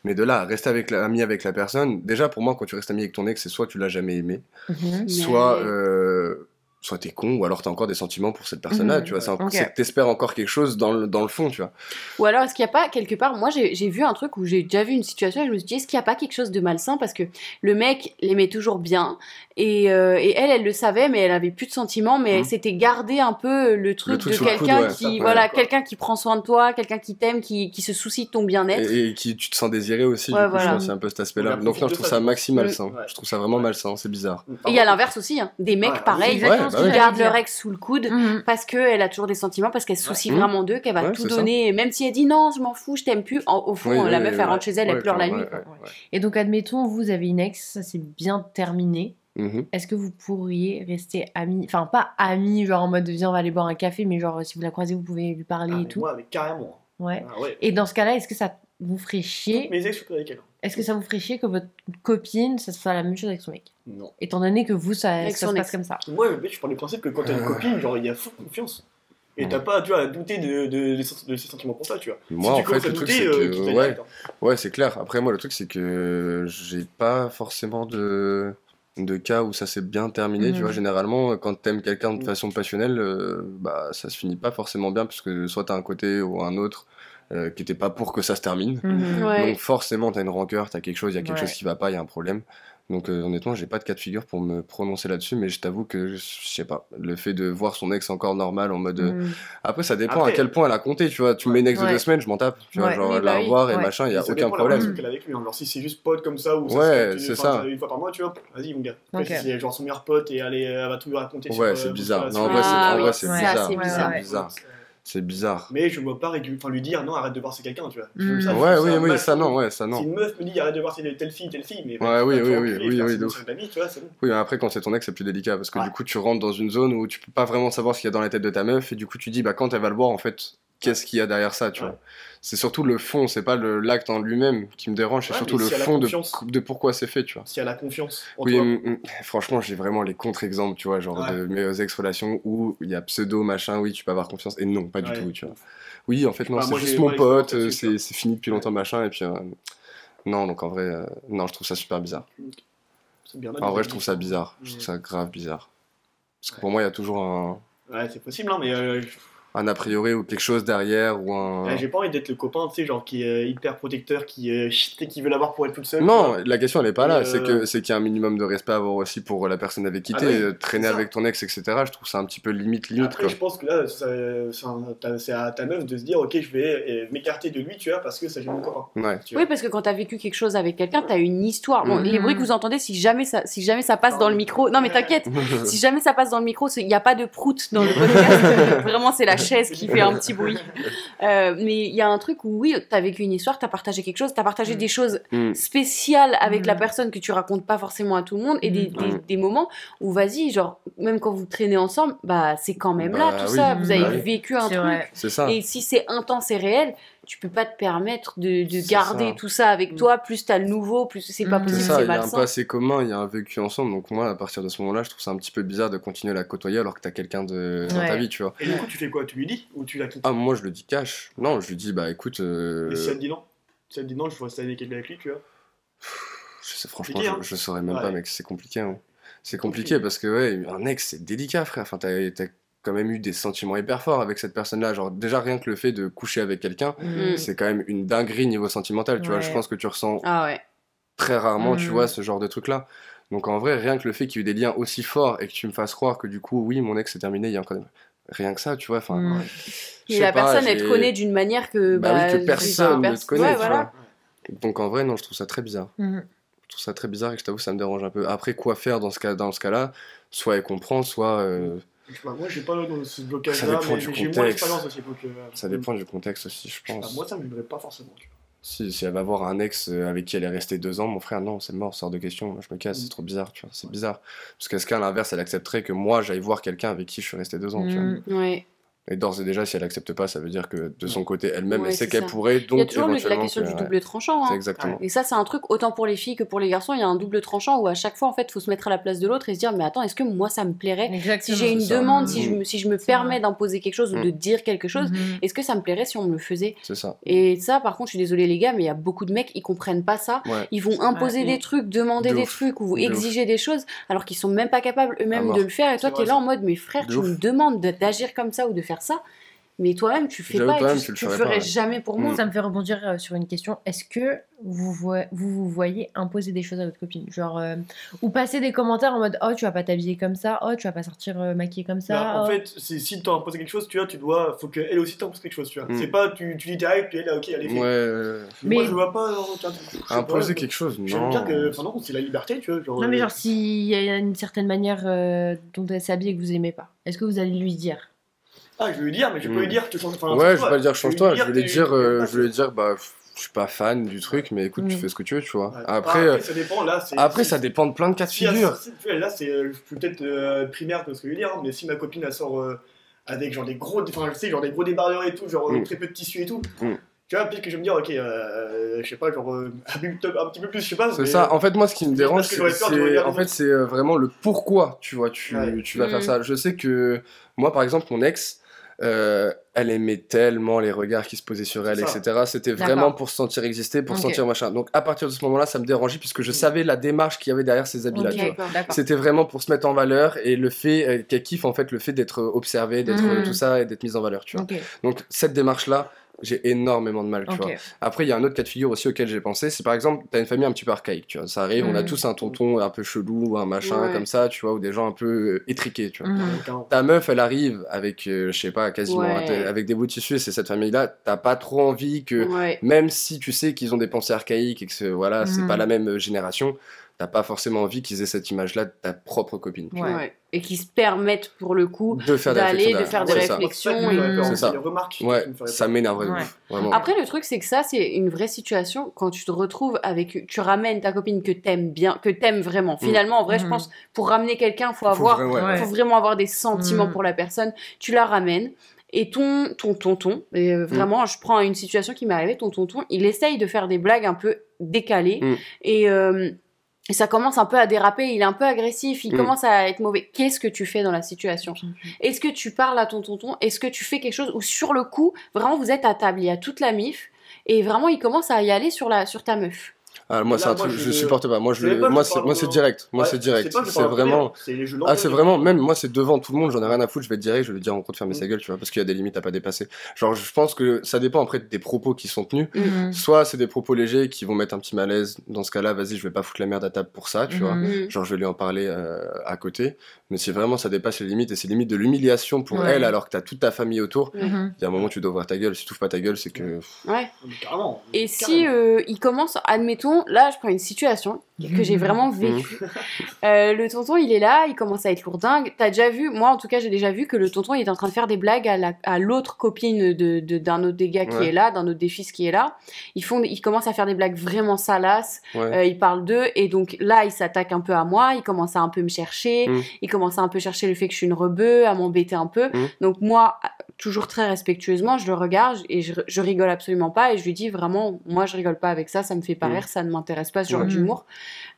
Mais de là, rester avec la, ami avec la personne, déjà, pour moi, quand tu restes ami avec ton ex, c'est soit tu l'as jamais aimé, Mhm. soit, euh, soit t'es con, ou alors t'as encore des sentiments pour cette personne-là, Mhm. tu vois. C'est, Ok. c'est que t'espères encore quelque chose dans le, dans le fond, tu vois. Ou alors, est-ce qu'il n'y a pas quelque part, moi j'ai j'ai vu un truc où j'ai déjà vu une situation et je me suis dit, est-ce qu'il n'y a pas quelque chose de malsain? Parce que le mec l'aimait toujours bien et, euh, et elle, elle le savait, mais elle avait plus de sentiments, mais Mhm. elle s'était gardé un peu le truc, truc de quelqu'un ouais, qui, voilà, quelqu'un qui prend soin de toi, quelqu'un qui t'aime, qui, qui se soucie de ton bien-être. Et, et qui tu te sens désiré aussi, Ouais, voilà. c'est un peu cet aspect-là. Donc, non, je trouve ça maxi Mm. malsain. Ouais. Je trouve ça vraiment malsain, c'est bizarre. Et il y a l'inverse aussi, hein. des mecs pareils Ouais, bah ouais. gardent dire. leur ex sous le coude Mhm. parce qu'elle a toujours des sentiments, parce qu'elle se soucie Ouais. vraiment d'eux, qu'elle va Ouais, tout donner, même si elle dit non, je m'en fous, je t'aime plus. En- au fond, Oui, la oui, meuf, oui, elle ouais. rentre chez elle, elle Ouais, pleure la nuit. ouais, ouais, ouais. Et donc, admettons, vous avez une ex, ça s'est bien terminé. Mhm. Est-ce que vous pourriez rester amis Enfin, pas amis, genre en mode viens, on va aller boire un café, mais genre si vous la croisez, vous pouvez lui parler Ah, et mais tout. Moi, avec carrément. Ouais. Ah, ouais. Et dans ce cas-là, est-ce que ça vous ferait chier Mes ex, je suis plus avec elle. Est-ce que ça vous ferait chier que votre copine, ça soit la même chose avec son mec? Non. Étant donné que vous, ça, ça se passe comme ça. Moi, je je pars du principe que quand t'as une Euh. copine, genre, il y a full confiance. Et t'as pas, tu vois, à douter de, de, de, ses sentiments pour toi, tu vois. Moi, si en tu fait, à le truc, douter, c'est euh, que. ouais. direct, hein. Ouais, c'est clair. Après, moi, le truc, c'est que j'ai pas forcément de, de cas où ça s'est bien terminé. Tu vois, généralement, quand t'aimes quelqu'un de Mhm. façon passionnelle, euh, bah, ça se finit pas forcément bien, parce que soit t'as un côté ou un autre euh, qui était pas pour que ça se termine. Ouais. Donc, forcément, t'as une rancœur, t'as quelque chose, il y a quelque Ouais. chose qui va pas, il y a un problème. Donc, euh, honnêtement, j'ai pas de cas de figure pour me prononcer là-dessus, mais je t'avoue que, je sais pas, le fait de voir son ex encore normal en mode. euh, Mhm. Après, ça dépend Après- à quel point elle a compté, tu vois. Tu me mets une ex de Ouais. deux semaines, je m'en tape. Tu vois, Ouais. genre, la bah oui. revoir et machin, il y a Ça aucun problème. qu'elle a avec lui. hein. Alors, si c'est juste pote comme ça, ou ça Ouais, c'est ça. une fois par mois, tu vois, vas-y, mon gars. Si c'est genre son meilleur pote et elle, est- elle va tout lui raconter. Ouais, euh, c'est vos bizarre. Non, en vrai, c'est, bizarre. C'est bizarre. C'est bizarre. C'est. Mais je ne vois pas enfin, lui dire non, arrête de voir c'est quelqu'un, tu vois. Ça, je Ouais, oui, oui, ça non, ouais, ça Si non. une meuf me dit arrête de voir telle telle fille, telle fille, mais Ouais, oui, tu oui, oui, oui, oui, c'est c'est bon. Oui, mais après, quand c'est ton ex, c'est plus délicat parce que Ouais. du coup, tu rentres dans une zone où tu peux pas vraiment savoir ce qu'il y a dans la tête de ta meuf et du coup, tu dis, bah, quand elle va le voir, en fait, qu'est-ce qu'il y a derrière ça, tu Ouais. vois. C'est surtout le fond, c'est pas l'acte en lui-même qui me dérange, c'est Ouais, surtout le fond de, confiance. de pourquoi c'est fait, tu vois. Si elle a confiance en Oui, toi. mm, mm, franchement, j'ai vraiment les contre-exemples, tu vois, genre Ouais. de mes ex-relations où il y a pseudo, machin, oui, tu peux avoir confiance, et non, pas du tout, tu vois. Oui, en fait, non, Bah, c'est juste mon pote, euh, c'est fini depuis longtemps, machin, et puis. euh, non, donc en vrai, euh, non, je trouve ça super bizarre. Bien En vrai, je trouve ça bizarre. Je trouve ça grave bizarre. Parce que pour moi, il y a toujours un. Ouais, c'est possible, hein, mais euh, un a priori ou quelque chose derrière ou un. Ouais, J'ai pas envie d'être le copain, tu sais, genre qui est hyper protecteur, qui, euh, qui veut l'avoir pour être toute seule. Non, la question elle est pas là. Euh, C'est que c'est qu'il y a un minimum de respect à avoir aussi pour la personne avec qui Ah t'es. oui, Euh, traîner avec ton ex, etc. Je trouve ça un petit peu limite limite Après, quoi. je pense que là, c'est à ta meuf de se dire, ok, je vais euh, m'écarter de lui, tu vois, parce que ça gêne mon copain. Ouais. Oui, parce que quand t'as vécu quelque chose avec quelqu'un, t'as une histoire. Bon, Mhm. les bruits que vous entendez, si jamais ça, si jamais ça passe dans le micro, non mais t'inquiète, si jamais ça passe dans le micro, il n'y a pas de prout dans le podcast. Vraiment, c'est la chaise qui fait un petit bruit. Euh, mais il y a un truc où oui, t'as vécu une histoire, t'as partagé quelque chose, t'as partagé des choses Mm. spéciales avec Mm. la personne que tu racontes pas forcément à tout le monde et des, Mm. des, Mm. des moments où vas-y, genre même quand vous traînez ensemble, bah c'est quand même là Bah tout oui. ça. Vous avez Bah vécu un truc. vrai. Ça. Et si c'est intense et réel, tu peux pas te permettre de, garder ça. tout ça avec toi. Plus t'as le nouveau, plus c'est pas Mm. C'est possible, c'est il y a un passé commun, il y a un vécu ensemble. Donc moi, à partir de ce moment-là, je trouve ça un petit peu bizarre de continuer à la côtoyer alors que t'as quelqu'un de... dans ta vie, tu vois. Et du coup, tu fais quoi? Tu lui dis ou tu la quittes? Ah, moi, je le dis cash. Non, je lui dis, bah écoute, euh, Et si elle te dit non Si elle te dit non, je veux rester avec avec lui, tu vois. je sais, franchement, hein. je, je saurais même Ouais. pas, mec, c'est compliqué. hein. C'est compliqué parce que, ouais, un ex, c'est délicat, frère. Enfin, t'as quand même eu des sentiments hyper forts avec cette personne-là. Genre, déjà, rien que le fait de coucher avec quelqu'un, Mm. c'est quand même une dinguerie niveau sentimental, tu vois. Je pense que tu ressens Ah ouais. très rarement, tu Mm. vois, ce genre de truc-là. Donc en vrai, rien que le fait qu'il y ait eu des liens aussi forts et que tu me fasses croire que du coup, oui, mon ex est terminé, il y a même rien que ça, tu vois. Enfin, Mm. Et la pas, personne, elle te connaît d'une manière que. Bah oui, que j'ai- personne ne te connaît, Ouais, tu voilà. vois. Donc en vrai, non, je trouve ça très bizarre. Je trouve ça très bizarre et je t'avoue, ça me dérange un peu. Après, quoi faire dans ce cas, dans ce cas-là? Soit elle comprend, soit euh, Pas, moi, j'ai pas dans ce Ça blocage-là, dépend mais du j'ai moins d'expérience aussi. Donc, euh, ça dépend du contexte aussi, je pas, pense. moi, ça me vibrait pas forcément. tu vois. Si, si elle va voir un ex euh, avec qui elle est restée deux ans, mon frère, non, c'est mort, sort de question. Moi, je me casse, Mm. c'est trop bizarre, tu vois. C'est bizarre. Parce qu'est-ce qu'à l'inverse, elle accepterait que moi, j'aille voir quelqu'un avec qui je suis resté deux ans, tu vois. Mm. Ouais. Et d'ores et déjà, si elle accepte pas, ça veut dire que de son côté, elle-même, Ouais, elle sait qu'elle pourrait, donc Il y a toujours la question que- du ouais, double tranchant. Hein. exactement. Et ça, c'est un truc autant pour les filles que pour les garçons. Il y a un double tranchant où à chaque fois, en fait, faut se mettre à la place de l'autre et se dire, mais attends, est-ce que moi, ça me plairait Si j'ai une ça. demande, si Mm. je me, si je me permets d'imposer quelque chose ou de dire quelque chose, Mhm. est-ce que ça me plairait si on me le faisait? C'est ça. Et ça, par contre, je suis désolée les gars, mais il y a beaucoup de mecs, ils comprennent pas ça. Ouais. Ils vont imposer Ouais. des trucs, demander De des ouf. trucs ou De exiger des choses alors qu'ils sont même pas capables eux-mêmes de le faire. Et toi, tu es là en mode, mais frère, tu me demandes de- d'agir comme ça ou de faire ça, mais toi-même, tu fais pas et tu, tu le tu ferais ferais pas, ouais. jamais pour moi. Mm. Ça me fait rebondir euh, sur une question. Est-ce que vous, vous vous voyez imposer des choses à votre copine? Genre, euh, ou passer des commentaires en mode Oh, tu vas pas t'habiller comme ça, oh, tu vas pas sortir euh, maquillée comme ça. Bah, en oh. fait, si t'as imposé quelque chose, tu vois, tu dois, faut qu'elle aussi t'impose quelque chose, tu vois. Mm. C'est pas, tu, tu dis règles, puis elle, ok, allez, Ouais, fais. ouais. Mais- Moi, je vois pas. genre, pas, Imposer quelque chose, J'aime non. bien que, enfin non, c'est la liberté, tu vois. Genre, Non, mais euh, genre, s'il y a une certaine manière euh, dont elle s'habille et que vous aimez pas, est-ce que vous allez lui dire? Ah, je vais lui dire, mais je peux Mm. lui dire, tu changes. Enfin, Ouais, je vais pas lui dire change-toi, je vais lui que- dire, euh, je vais lui dire, bah, je suis pas fan du truc, mais écoute, tu Mm. fais ce que tu veux, tu vois. Ouais. Après, Ah, euh, ça dépend, là, c'est. après, ça dépend de plein de cas de si figure. si- là, c'est euh, peut-être euh, primaire de ce que je veux dire, hein, mais si ma copine elle sort euh, avec genre des gros, enfin, je sais, genre des gros débardeurs et tout, genre euh, Mm. très peu de tissu et tout. Mm. Tu vois, peut-être que je vais me dire, ok, euh, je sais pas, genre euh, un, petit peu- un petit peu plus, je sais pas. C'est ça. En fait, moi, ce qui me dérange, c'est, en fait, c'est euh, vraiment le pourquoi, tu vois, tu, Ouais. tu vas faire ça. Je sais que moi, par exemple, mon ex, euh, elle aimait tellement les regards qui se posaient sur elle, etc. C'était vraiment pour se sentir exister, pour sentir machin. Donc, à partir de ce moment-là, ça me dérangeait puisque je savais la démarche qu'il y avait derrière ces habits-là. C'était vraiment pour se mettre en valeur et le fait euh, qu'elle kiffe en fait le fait d'être observée, d'être Mhm. euh, tout ça et d'être mise en valeur, tu vois. Donc cette démarche là, j'ai énormément de mal, tu vois. Après, il y a un autre cas de figure aussi auquel j'ai pensé, c'est par exemple, t'as une famille un petit peu archaïque, tu vois. Ça arrive, on a Mhm. tous un tonton un peu chelou, un machin Ouais. comme ça, tu vois, ou des gens un peu euh, étriqués, tu vois. Hein, Ta meuf, elle arrive avec, euh, je sais pas, quasiment Ouais. avec des bouts de tissu, et c'est cette famille-là, t'as pas trop envie que, Ouais. même si tu sais qu'ils ont des pensées archaïques et que voilà, c'est pas la même euh, génération, t'as pas forcément envie qu'ils aient cette image-là de ta propre copine. tu Ouais. Ouais. Et qui se permettent pour le coup vois. De faire des d'aller, réflexions de faire des C'est ça. réflexions. et- C'est ça. remarques Ouais, ça vraiment. Après, le truc, c'est que ça, c'est une vraie situation quand tu te retrouves avec. Tu ramènes ta copine que t'aimes bien, que t'aimes vraiment. Finalement, en vrai, je Mhm. pense, pour ramener quelqu'un, faut Faut avoir. Ouais. faut vraiment avoir des sentiments Mhm. pour la personne. Tu la ramènes. Et ton ton tonton, et euh, vraiment, je prends une situation qui m'est arrivée, ton tonton, il essaye de faire des blagues un peu décalées. Mm. Et, euh, et ça commence un peu à déraper, il est un peu agressif, il Mm. commence à être mauvais. Qu'est-ce que tu fais dans la situation? Est-ce que tu parles à ton tonton? Est-ce que tu fais quelque chose? Ou sur le coup, vraiment, vous êtes à table, il y a toute la mif, et vraiment, il commence à y aller sur, la, sur ta meuf? Ah, moi, c'est un truc, je- je supporte pas. Moi, je, moi, c'est, moi, c'est direct. Moi, Ouais, c'est direct. C'est vraiment. père, c'est les jeux Ah, c'est vraiment, même moi, c'est devant tout le monde, j'en ai rien à foutre, je vais être direct, je vais lui dire en gros de fermer Mm. sa gueule, tu vois, parce qu'il y a des limites à pas dépasser. Genre, je pense que ça dépend après des propos qui sont tenus. Mhm. Soit c'est des propos légers qui vont mettre un petit malaise. Dans ce cas-là, vas-y, je vais pas foutre la merde à table pour ça, tu vois. Mm. Genre, je vais lui en parler euh, à côté. Mais si vraiment ça dépasse les limites et c'est limite de l'humiliation pour Ouais. elle alors que t'as toute ta famille autour, Mhm. il y a un moment tu dois ouvrir ta gueule. Si tu ouvres pas ta gueule, c'est que. Ouais. Carrément. Et si euh, il commence, admettons, là je prends une situation que j'ai vraiment vécue. Euh, le tonton il est là, il commence à être lourdingue. T'as déjà vu, moi en tout cas j'ai déjà vu que le tonton il est en train de faire des blagues à la- à l'autre copine de de- d'un autre des gars qui Ouais. est là, d'un autre des fils qui est là. Ils font, ils commencent à faire des blagues vraiment salaces. Ouais. Euh, ils parlent d'eux et donc là il s'attaque un peu à moi, il commence à un peu me chercher, Mm. il commence à un peu chercher le fait que je suis une rebeu, à m'embêter un peu. Mm. Donc moi, toujours très respectueusement, je le regarde et je, je rigole absolument pas et je lui dis vraiment, moi je rigole pas avec ça, ça me fait pas Mm. rire, ça ne m'intéresse pas ce genre d'humour.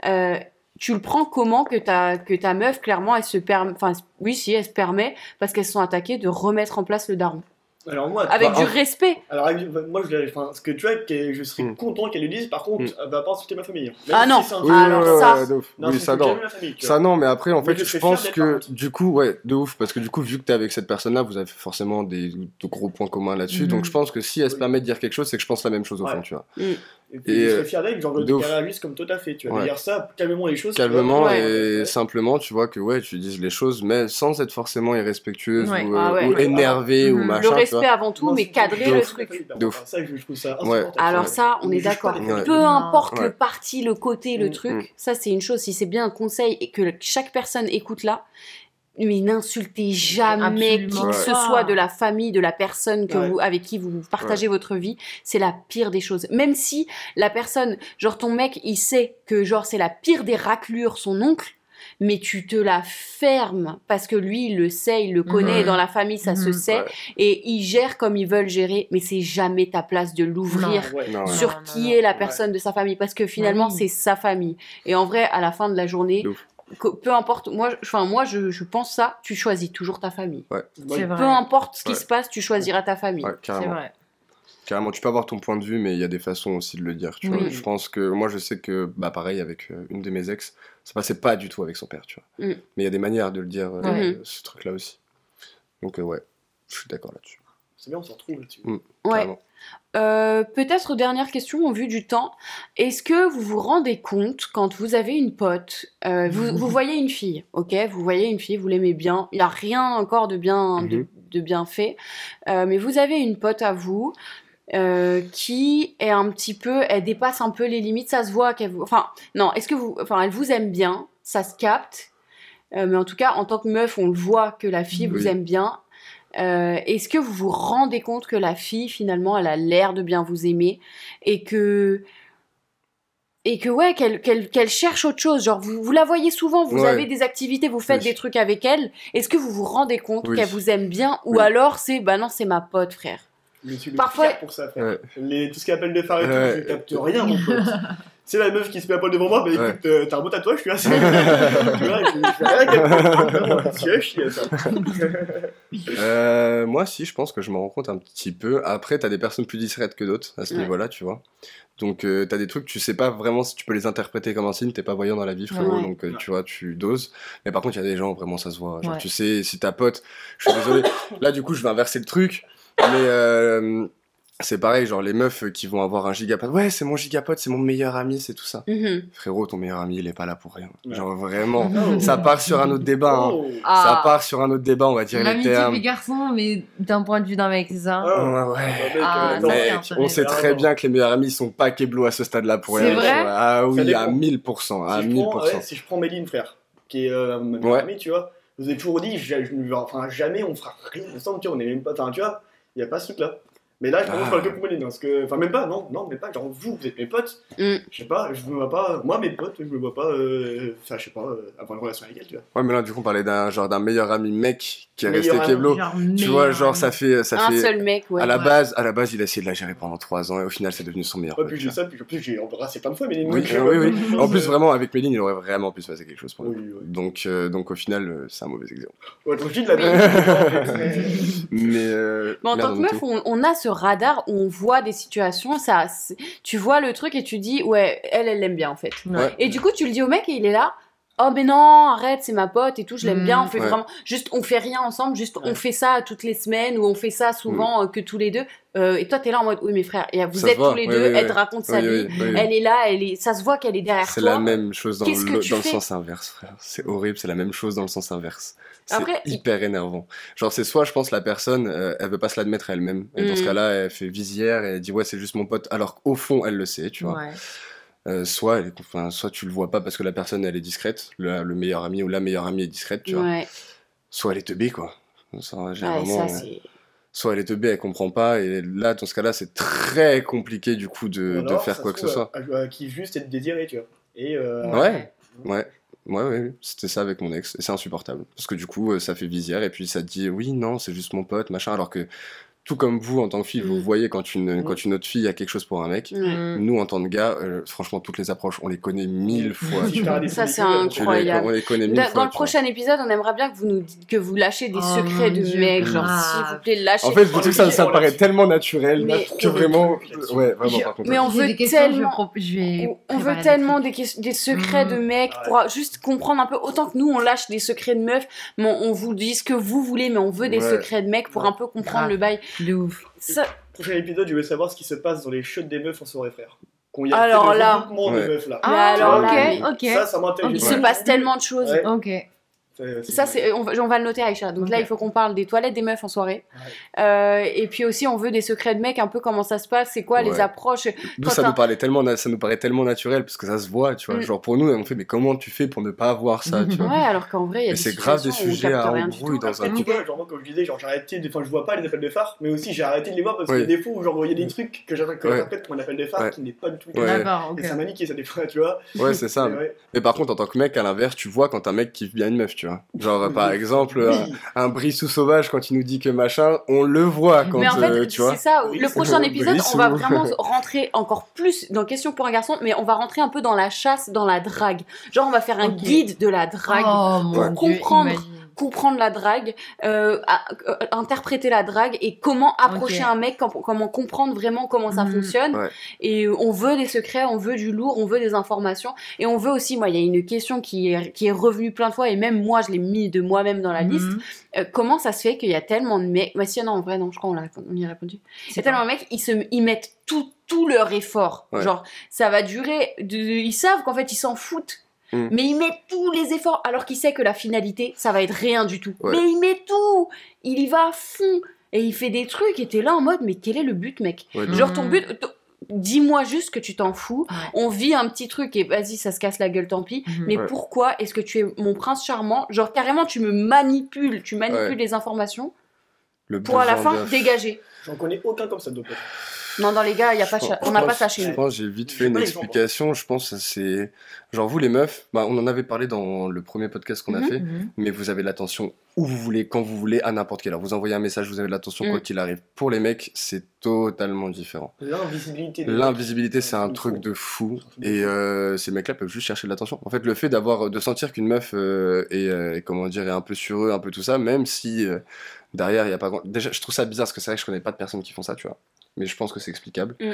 Euh, tu le prends comment que ta, que ta meuf, clairement, elle se permet, enfin oui, si, elle se permet, parce qu'elles se sont attaquées, de remettre en place le daron? Alors moi, Avec Bah, du respect. alors moi je l'ai- enfin, ce que tu vois, que je serais Mm. content qu'elle le dise. Par contre, Mm. elle va pas insulter ma famille. Même Ah si non. un Oui, alors ouais, ça- ouais. Non, oui, ça non. famille, Ça non, mais après, en Mais fait, je pense que du coup, ouais, de ouf, parce que du coup, vu que t'es avec cette personne-là, vous avez forcément des de gros points communs là-dessus. Donc, je pense que si elle se Oui. permet de dire quelque chose, c'est que je pense la même chose au fond, tu vois. Et puis Et, je euh, serais fier d'elle, genre de de qu'elle réagisse comme toi t'as fait. Tu vas Ouais. dire ça, calmement les choses. vois. Calmement et Ouais. simplement, tu vois que ouais, tu dises les choses, mais sans être forcément irrespectueuse Ouais. ou, euh, Ah ouais. ou énervée ou Mhm. machin. le tu respect vois. avant tout, Non, mais cadrer le truc. Ça, je je trouve ça. Alors Ouais. ça, on est d'accord. Peu importe Ouais. le parti, le côté, le Mm, truc, mm. ça c'est une chose. Si c'est bien un conseil et que chaque personne écoute là, mais n'insultez jamais Absolument qui que ce soit de la famille, de la personne que Ouais. vous, avec qui vous partagez votre vie. C'est la pire des choses. Même si la personne, genre ton mec, il sait que genre c'est la pire des raclures, son oncle. Mais tu te la fermes parce que lui, il le sait, il le connaît, Ouais. et dans la famille, ça se Mhm. sait, Ouais. et ils gèrent comme ils veulent gérer, mais c'est jamais ta place de l'ouvrir Ouais. Non, ouais. sur Non, qui non. est la Ouais. personne de sa famille parce que finalement oui. c'est sa famille et en vrai à la fin de la journée peu importe moi je- enfin moi je, je pense ça tu choisis toujours ta famille vrai. peu importe ce qui Ouais. se passe tu choisiras ta famille Ouais, C'est carrément. vrai. Carrément, tu peux avoir ton point de vue, mais il y a des façons aussi de le dire. Tu vois. Oui. Je pense que moi, je sais que, bah, pareil, avec euh, une de mes ex, ça passait pas du tout avec son père, tu vois. Mm. Mais il y a des manières de le dire, euh, euh, ce truc-là aussi. Donc, euh, ouais, je suis d'accord là-dessus. C'est bien, on se retrouve là-dessus. Mm. ouais Carrément. Euh, peut-être dernière question en vue du temps est-ce que vous vous rendez compte quand vous avez une pote euh, vous, vous voyez une fille ok? Vous voyez une fille vous l'aimez bien il n'y a rien encore de bien de, Mhm. de bien fait Euh, mais vous avez une pote à vous qui est un petit peu, elle dépasse un peu les limites, ça se voit qu'elle vous, enfin non, est-ce que vous, enfin elle vous aime bien, ça se capte, mais en tout cas en tant que meuf on le voit que la fille vous aime bien. Euh, est-ce que vous vous rendez compte que la fille finalement elle a l'air de bien vous aimer et que et que ouais qu'elle qu'elle qu'elle cherche autre chose? Genre vous, vous la voyez souvent vous Ouais. avez des activités vous faites Oui. des trucs avec elle est-ce que vous vous rendez compte Oui. qu'elle vous aime bien ou alors c'est bah non c'est ma pote frère? Le Parfois- pire pour ça, frère. Ouais. Les, tout ce de phare et Ouais. tout, je capte rien, mon pote. C'est la meuf qui se met à poil devant moi, mais Ouais. écoute, euh, t'as un beau tatouage, je suis assez. tu vois, je. Euh, moi, si, je pense que je me rends compte un petit peu. Après, t'as des personnes plus discrètes que d'autres à ce Ouais. niveau-là, tu vois. Donc, euh, t'as des trucs, tu sais pas vraiment si tu peux les interpréter comme un signe, t'es pas voyant dans la vie, frérot, Ouais. donc euh, tu vois, tu doses. Mais par contre, il y a des gens, vraiment, ça se voit. Genre, Ouais. tu sais, si ta pote, je suis désolé, là, du coup, je vais inverser le truc, mais euh, c'est pareil, genre, les meufs qui vont avoir un gigapote, ouais, c'est mon gigapote, c'est mon meilleur ami, c'est tout ça. Mhm. Frérot, ton meilleur ami, il est pas là pour rien. Ouais. Genre, vraiment. Oh. Ça part sur un autre débat, hein. Oh. Ça Ah. part sur un autre débat, on va dire les L'amitié termes. des garçons, mais d'un point de vue d'un mec, c'est ça Ah. Ouais, ouais. Mec, Ah, euh, Mec, on sait très bien que les meilleurs amis sont pas Keblo à ce stade-là pour C'est rien. vrai. Ah oui, à 1000%, à si, je prends, 1000%. ouais, si je prends Méline, frère, qui est euh, ma meilleure Ouais. amie, tu vois, vous avez toujours dit, je- je- enfin, jamais on fera rien ensemble, tu vois, on est même pas, tu vois, il y a pas ce truc-là. Mais là, je pense Ah. pas que pour Méline, parce que, enfin, même pas, non, non, même pas, genre, vous, vous êtes mes potes, Mm. je sais pas, je me vois pas, moi, mes potes, je me vois pas, euh, enfin, je sais pas, euh, avoir une relation avec elle, tu vois. Ouais, mais là, du coup, on parlait d'un genre d'un meilleur ami mec qui est Meilleur resté Keblo. Tu vois, genre, ami. ça fait. Ça un fait... seul mec ouais à la ouais. base, à la base, il a essayé de la gérer pendant 3 ans et au final, c'est devenu son meilleur Ouais, pote. puis j'ai ça, puis en plus, j'ai embrassé plein de fois Méline. Oui, donc, euh, euh, oui, oui. En plus, vraiment, avec Méline, il aurait vraiment pu se passer quelque chose pour Oui, lui. oui. Donc, euh, donc, au final, euh, c'est un mauvais exemple. Ouais, tranquille, la. Mais. mais en tant que meuf on a ce ce radar où on voit des situations, ça, tu vois le truc et tu dis, ouais, elle, elle l'aime bien en fait. Ouais. Et du coup, tu le dis au mec et il est là. Oh mais non, arrête, c'est ma pote et tout, je l'aime bien, on fait Ouais. vraiment juste on fait rien ensemble, juste on fait ça toutes les semaines ou on fait ça souvent euh, que tous les deux. Euh, et toi t'es là en mode oui mes frères, et vous Ça êtes tous les deux, elle te raconte sa vie, elle est là, elle est ça se voit qu'elle est derrière C'est toi. la même chose dans, le, dans sens inverse, frère. C'est horrible, c'est la même chose dans le sens inverse. C'est Après, il- hyper énervant. Genre, c'est soit, je pense, la personne, euh, elle veut pas se l'admettre à elle-même. Et dans ce Mm. cas-là, elle fait visière et elle dit, ouais, c'est juste mon pote. Alors qu'au fond, elle le sait, tu vois. Ouais. Euh, soit, elle est- enfin, soit tu le vois pas parce que la personne, elle est discrète. Le, le meilleur ami ou la meilleure amie est discrète, tu vois. Ouais, Soit elle est teubée, quoi. Ça, j'ai ouais, vraiment- ça c'est. soit elle est teubée, elle comprend pas. Et là, dans ce cas-là, c'est très compliqué, du coup, de, faire quoi que ce soit. elle- elle kiffe juste être désirée, tu vois. Et euh, Ouais. Ouais. Ouais, ouais, c'était ça avec mon ex, et c'est insupportable. Parce que du coup, euh, ça fait visière, et puis ça te dit, oui, non, c'est juste mon pote, machin, alors que, tout comme vous, en tant que fille, vous Mm. voyez quand une, Mm. quand une autre fille a quelque chose pour un mec. Mm. nous, en tant que gars, euh, franchement, toutes les approches, on les connaît mille fois. Ça, c'est les- incroyable. on les connaît mille Dans, fois. dans le vois. prochain épisode, on aimerait bien que vous nous dites- que vous lâchez des Oh, secrets de Dieu, mecs, genre grave. s'il vous plaît lâchez. En fait, je trouve que ça, ça paraît tellement naturel Mais- que vraiment. Ouais, vraiment, Je- par contre. mais on veut tellement- pro- je vais On- veut tellement des, secrets de mecs pour juste comprendre un peu. Autant que nous, on lâche des secrets de meufs, mais on, vous dit ce que vous voulez, mais on veut des secrets de mecs pour un peu comprendre le bail. De ouf. Ça, Prochain épisode, je veux savoir ce qui se passe dans les shots des meufs en soirée, frère. Quand il y a Alors là. Ouais. de meufs là. Ah, alors ok, ok. Ça, ça m'intéresse. il se passe tellement de choses. Ouais. Ok. Ça, c'est- c'est, on, va, on va le noter, Aïcha. Donc là, il faut qu'on parle des toilettes des meufs en soirée. Ouais. Euh, et puis aussi, on veut des secrets de mecs, un peu comment ça se passe, c'est quoi les approches. D'où Quand ça nous, parlait tellement, ça nous paraît tellement naturel, parce que ça se voit, tu vois. Mm. Genre, pour nous, on fait, mais comment tu fais pour ne pas avoir ça, tu vois? Ouais, alors qu'en vrai, il y a Mais des c'est grave des sujets à rien du embrouille tout. dans un vois, genre, moi, comme je disais, genre, j'ai arrêté, de... enfin, je vois pas les appels de phare, mais aussi j'ai arrêté de les voir parce qu'il y a des fois où, genre, il y a des trucs que j'interprète que Ouais. j'interprète comme un appel de phare Ouais. qui n'est pas du tout. D'accord. Et ça m'a niqué, ça, des fois, tu vois. Ouais, c'est ça. Mais par contre, en tant que mec, à l'inverse, tu vois quand un mec kiffe bien une meuf, tu vois. Genre, par exemple, Oui. un, un brissou sauvage, quand il nous dit que machin, on le voit quand, mais en fait, euh, tu vois. c'est ça. Oui, le prochain épisode, Brissou. on va vraiment rentrer encore plus dans Question pour un garçon, mais on va rentrer un peu dans la chasse, dans la drague. Genre, on va faire un guide de la drague. Oh mon Ouais. dieu, Comprendre. la drague, euh, à- euh, interpréter la drague et comment approcher un mec, com- comment comprendre vraiment comment ça Mhm. fonctionne. Ouais. Et euh, on veut des secrets, on veut du lourd, on veut des informations. Et on veut aussi, moi, il y a une question qui est, qui est revenue plein de fois et même moi, je l'ai mis de moi-même dans la Mhm. liste. Euh, comment ça se fait qu'il y a tellement de mecs... Bah si, non, en vrai, non, je crois qu'on l'a- on y a répondu. Il y a C'est tellement de mecs, ils, se, ils mettent tout, tout leur effort. Ouais. Genre, ça va durer... de- ils savent qu'en fait, ils s'en foutent. Mm. Mais il met tous les efforts, alors qu'il sait que la finalité, ça va être rien du tout. Ouais. Mais il met tout Il y va à fond Et il fait des trucs, et t'es là en mode, mais quel est le but, mec? Ouais. Genre, ton but... t- Dis-moi juste que tu t'en fous. Ouais. On vit un petit truc et vas-y, ça se casse la gueule, tant pis. Mhm. Mais Ouais. pourquoi est-ce que tu es mon prince charmant? Genre, carrément, tu me manipules, tu manipules Ouais. les informations le pour à la fin de- dégager. J'en connais aucun comme ça, donc. Non, dans les gars, y a pas pense- on n'a pas ça chez Je pense j'ai vite fait une explication. Je pense que c'est genre vous les meufs. Bah, on en avait parlé dans le premier podcast qu'on a Mhm. fait. Mhm. Mais vous avez l'attention où vous voulez, quand vous voulez, à n'importe quelle heure. Vous envoyez un message, vous avez l'attention Mm. quoi qu'il arrive. Pour les mecs, c'est totalement différent. L'invisibilité. L'invisibilité, c'est un truc de fou. Et euh, ces mecs-là peuvent juste chercher de l'attention. En fait, le fait d'avoir, de sentir qu'une meuf euh, est, euh, comment dire, est un peu sur eux, un peu tout ça, même si euh, derrière il y a pas grand. Déjà, je trouve ça bizarre parce que c'est vrai que je connais pas de personnes qui font ça, tu vois. Mais je pense que c'est explicable. Mm.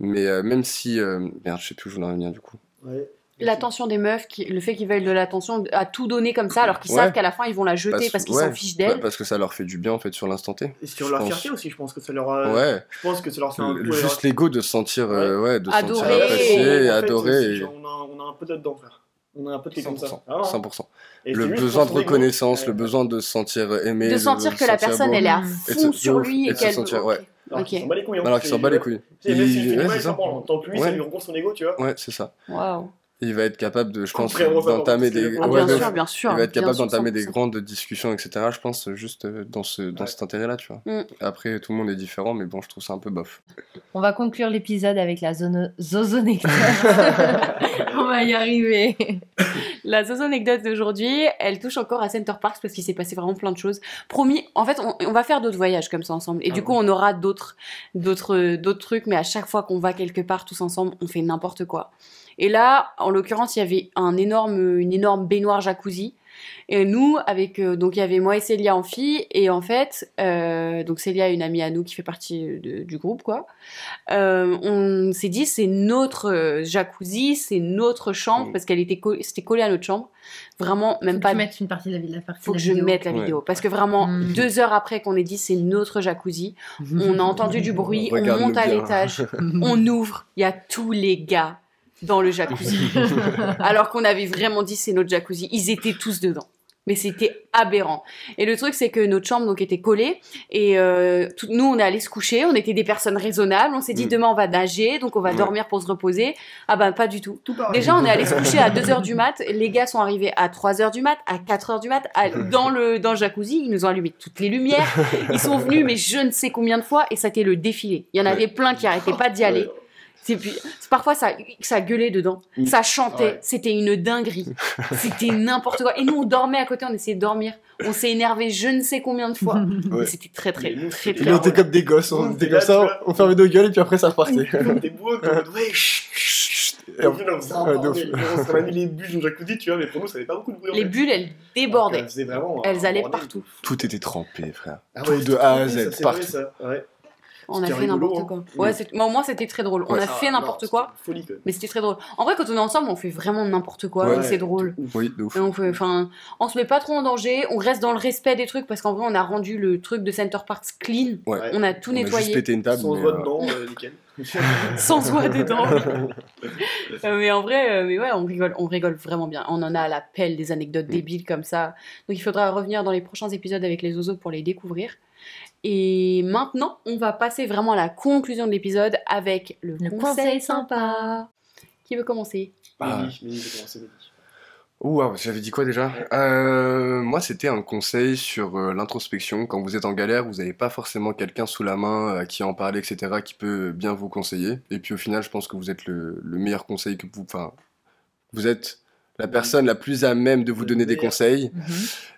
Mais euh, même si, euh, merde, je sais plus où je voulais en venir du coup. Ouais. L'attention des meufs, qui, le fait qu'ils veulent de l'attention à tout donner comme ça, alors qu'ils Ouais. savent qu'à la fin ils vont la jeter parce, Parce- qu'ils ouais. s'en fichent Bah, d'elle. parce que ça leur fait du bien en fait sur l'instant T. Et sur leur pense. fierté aussi, je pense que ça leur. a- Ouais. Je pense que ça leur fait un Le- coup. juste l'ego de se sentir, euh, ouais. de se sentir Adoré. apprécié, En fait, adoré. aussi, et- genre, On a, on a un peu là-dedans, frère. On a un peu est comme ça. 100%. Ah, 100%. Et Le besoin de reconnaissance, le besoin de se sentir aimé. De sentir que la personne beau. elle est à fond sur lui Et qu'elle. sentir, ouais. Alors qu'il Ok. s'en bat les couilles. hein. Alors qu'il s'en bat les couilles. Il- du ouais, c'est il ça. Tant que lui, ça Ouais. lui son ego, tu vois. Ouais, c'est ça. Waouh. Il va être capable de, je pense, d'entamer des, que- Ah, ouais, bien de- sûr, bien sûr. il va être bien capable sûr, d'entamer des 100%. grandes discussions, etc. Je pense juste euh, dans ce, dans Ouais. cet intérêt-là, tu vois. Mm. Après, tout le monde est différent, mais bon, je trouve ça un peu bof. On va conclure l'épisode avec la zone zozonecdote. On va y arriver. La zozo anecdote d'aujourd'hui, elle touche encore à Center Parks parce qu'il s'est passé vraiment plein de choses. Promis, en fait, on, on va faire d'autres voyages comme ça ensemble. Et Ah du ouais. coup, on aura d'autres, d'autres, d'autres trucs, mais à chaque fois qu'on va quelque part tous ensemble, on fait n'importe quoi. Et là, en l'occurrence, il y avait un énorme, une énorme baignoire jacuzzi. Et nous, avec euh, donc il y avait moi et Célia en fille, et en fait, euh, donc Célia est une amie à nous qui fait partie de- du groupe, quoi. Euh, on s'est dit c'est notre jacuzzi, c'est notre chambre parce qu'elle était co- c'était collé à notre chambre. Vraiment, même Faut que pas. tu mettes une partie de la, la partie Faut de que la je mette la Ouais. vidéo parce que vraiment Mm. deux heures après qu'on ait dit c'est notre jacuzzi, on a entendu du bruit, on monte à l'étage, on ouvre, il y a tous les gars dans le jacuzzi. Alors qu'on avait vraiment dit c'est notre jacuzzi, ils étaient tous dedans. Mais c'était aberrant. Et le truc, c'est que notre chambre donc était collée et euh, tout- nous, on est allés se coucher. On était des personnes raisonnables. On s'est dit Mm. demain on va nager, donc on va Ouais. dormir pour se reposer. Ah ben pas du tout. Déjà, on est allé se coucher à 2h du mat. Les gars sont arrivés à 3h du mat, à 4h du mat, à- dans, le, dans le jacuzzi. Ils nous ont allumé toutes les lumières. Ils sont venus, mais je ne sais combien de fois, et ça a été le défilé. Il y en avait plein qui arrêtaient pas d'y aller. C'est parfois, ça, ça gueulait dedans. Mm. Ça chantait. Ouais. C'était une dinguerie. C'était n'importe quoi. Et nous, on dormait à côté, on essayait de dormir. On s'est énervé je ne sais combien de fois. Ouais. Mais C'était très, très, nous, très, très. On était comme des gosses, on était comme ça, on fermait nos gueules et puis après ça repartait. Des bouts, ouais, chut, chut, chut. Et au final, on faisait un Ouais, de bordel. On a mis les dans le jacuzzi, tu vois, mais pour nous, ça avait pas beaucoup de bruit. Les bulles, elles débordaient. Elles allaient partout. Tout était trempé, frère. Ah Tout de A à Z, partout. Ouais. On a fait n'importe hein. quoi. Ouais, Mm. c'est- mais au moins, c'était très drôle. On Ouais. a fait Ah, n'importe quoi, Folie, mais c'était très drôle. En vrai, quand on est ensemble, on fait vraiment n'importe quoi. Ouais. c'est drôle. Oui, de ouf. Et on, fait, enfin, on se met pas trop en danger, on reste dans le respect des trucs parce qu'en vrai on a rendu le truc de Center Parks clean, Ouais. on a tout On a juste nettoyé pété une table, Sans voix euh, dedans, euh, nickel. sans oie dedans. Euh, mais en vrai, mais ouais, on rigole, on rigole vraiment bien. On en a à la pelle des anecdotes Mm. débiles comme ça. Donc il faudra revenir dans les prochains épisodes avec les oiseaux pour les découvrir. Et maintenant, on va passer vraiment à la conclusion de l'épisode avec le, Le conseil, conseil sympa. Qui veut commencer? Ah. Commencé, Mehdi. Ouh, wow, j'avais dit quoi déjà? Euh, Moi, c'était un conseil sur euh, l'introspection. Quand vous êtes en galère, vous n'avez pas forcément quelqu'un sous la main à qui en parler, etc., qui peut bien vous conseiller. Et puis au final, je pense que vous êtes le, le meilleur conseil que vous. Enfin, vous êtes la personne la plus à même de vous donner des conseils. Mhm.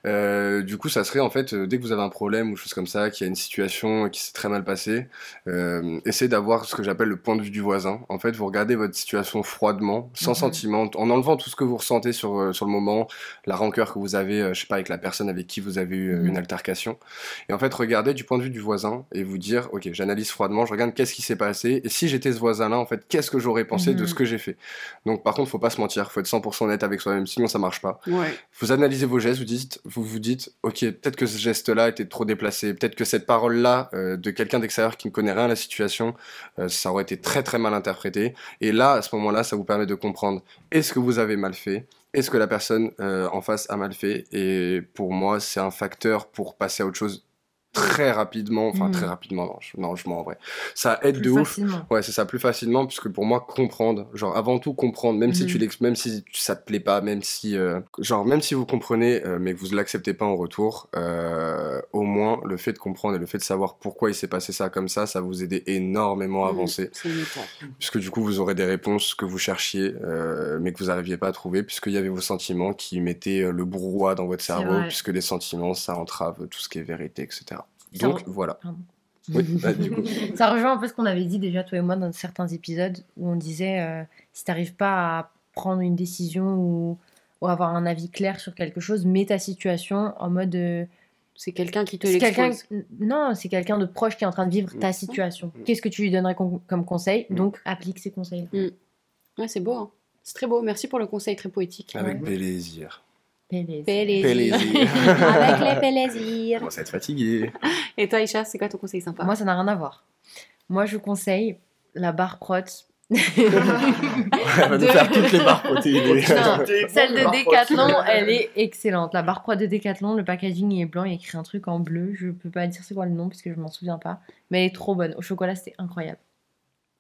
Euh, du coup, ça serait en fait, euh, dès que vous avez un problème ou chose comme ça, qu'il y a une situation qui s'est très mal passée, euh, essayez d'avoir ce que j'appelle le point de vue du voisin. En fait, vous regardez votre situation froidement, sans Mhm. sentiment, en enlevant tout ce que vous ressentez sur, sur le moment, la rancœur que vous avez, je sais pas, avec la personne avec qui vous avez eu euh, Mhm. une altercation. Et en fait, regardez du point de vue du voisin et vous dire, ok, j'analyse froidement, je regarde qu'est-ce qui s'est passé, et si j'étais ce voisin-là, en fait, qu'est-ce que j'aurais pensé de ce que j'ai fait. Donc, par contre, faut pas se mentir, faut être 100% honnête avec soi-même, sinon ça marche pas Ouais. vous analysez vos gestes, vous dites, vous vous dites, ok, peut-être que ce geste-là était trop déplacé, peut-être que cette parole-là euh, de quelqu'un d'extérieur qui ne connaît rien à la situation, euh, ça aurait été très très mal interprété. Et là, à ce moment-là, ça vous permet de comprendre est-ce que vous avez mal fait, est-ce que la personne euh, en face a mal fait? Et pour moi, c'est un facteur pour passer à autre chose très rapidement, enfin Mhm. très rapidement, non, je, non, je mens en vrai. Ça aide Plus de ouf. facilement. Ouais, c'est ça, plus facilement, puisque pour moi, comprendre, genre avant tout comprendre, même si tu l'ex- même si ça te plaît pas, même si, euh, genre même si vous comprenez, euh, mais que vous l'acceptez pas en retour, euh, au moins le fait de comprendre et le fait de savoir pourquoi il s'est passé ça comme ça, ça vous aider énormément à Mhm. avancer, puisque du coup vous aurez des réponses que vous cherchiez, mais que vous n'arriviez pas à trouver, puisqu'il y avait vos sentiments qui mettaient le brouhaha dans votre cerveau, puisque les sentiments, ça entrave tout ce qui est vérité, etc. Donc re- voilà. Oui, bah, du coup. Ça rejoint un peu ce qu'on avait dit déjà, toi et moi, dans certains épisodes où on disait euh, si t'arrives pas à prendre une décision ou, ou avoir un avis clair sur quelque chose, mets ta situation en mode. euh, C'est quelqu'un qui te l'expose. Non, c'est quelqu'un de proche qui est en train de vivre ta Mhm. situation. Mhm. Qu'est-ce que tu lui donnerais con- comme conseil Mhm. Donc, applique ces conseils. Ouais, c'est beau. hein. C'est très beau. Merci pour le conseil très poétique. Avec Ouais. plaisir. Plaisir. Plaisir. Avec les plaisirs. Commence à être fatigué. Et toi, Isha, c'est quoi ton conseil sympa? Moi, ça n'a rien à voir. Moi, je conseille la barre prot. Elle va nous faire toutes les barres protéinées. Celle de Decathlon, elle est excellente. La barre prod de Decathlon, le packaging il est blanc, il y a écrit un truc en bleu. Je peux pas dire c'est quoi le nom parce que je m'en souviens pas. Mais elle est trop bonne. Au chocolat, c'était incroyable.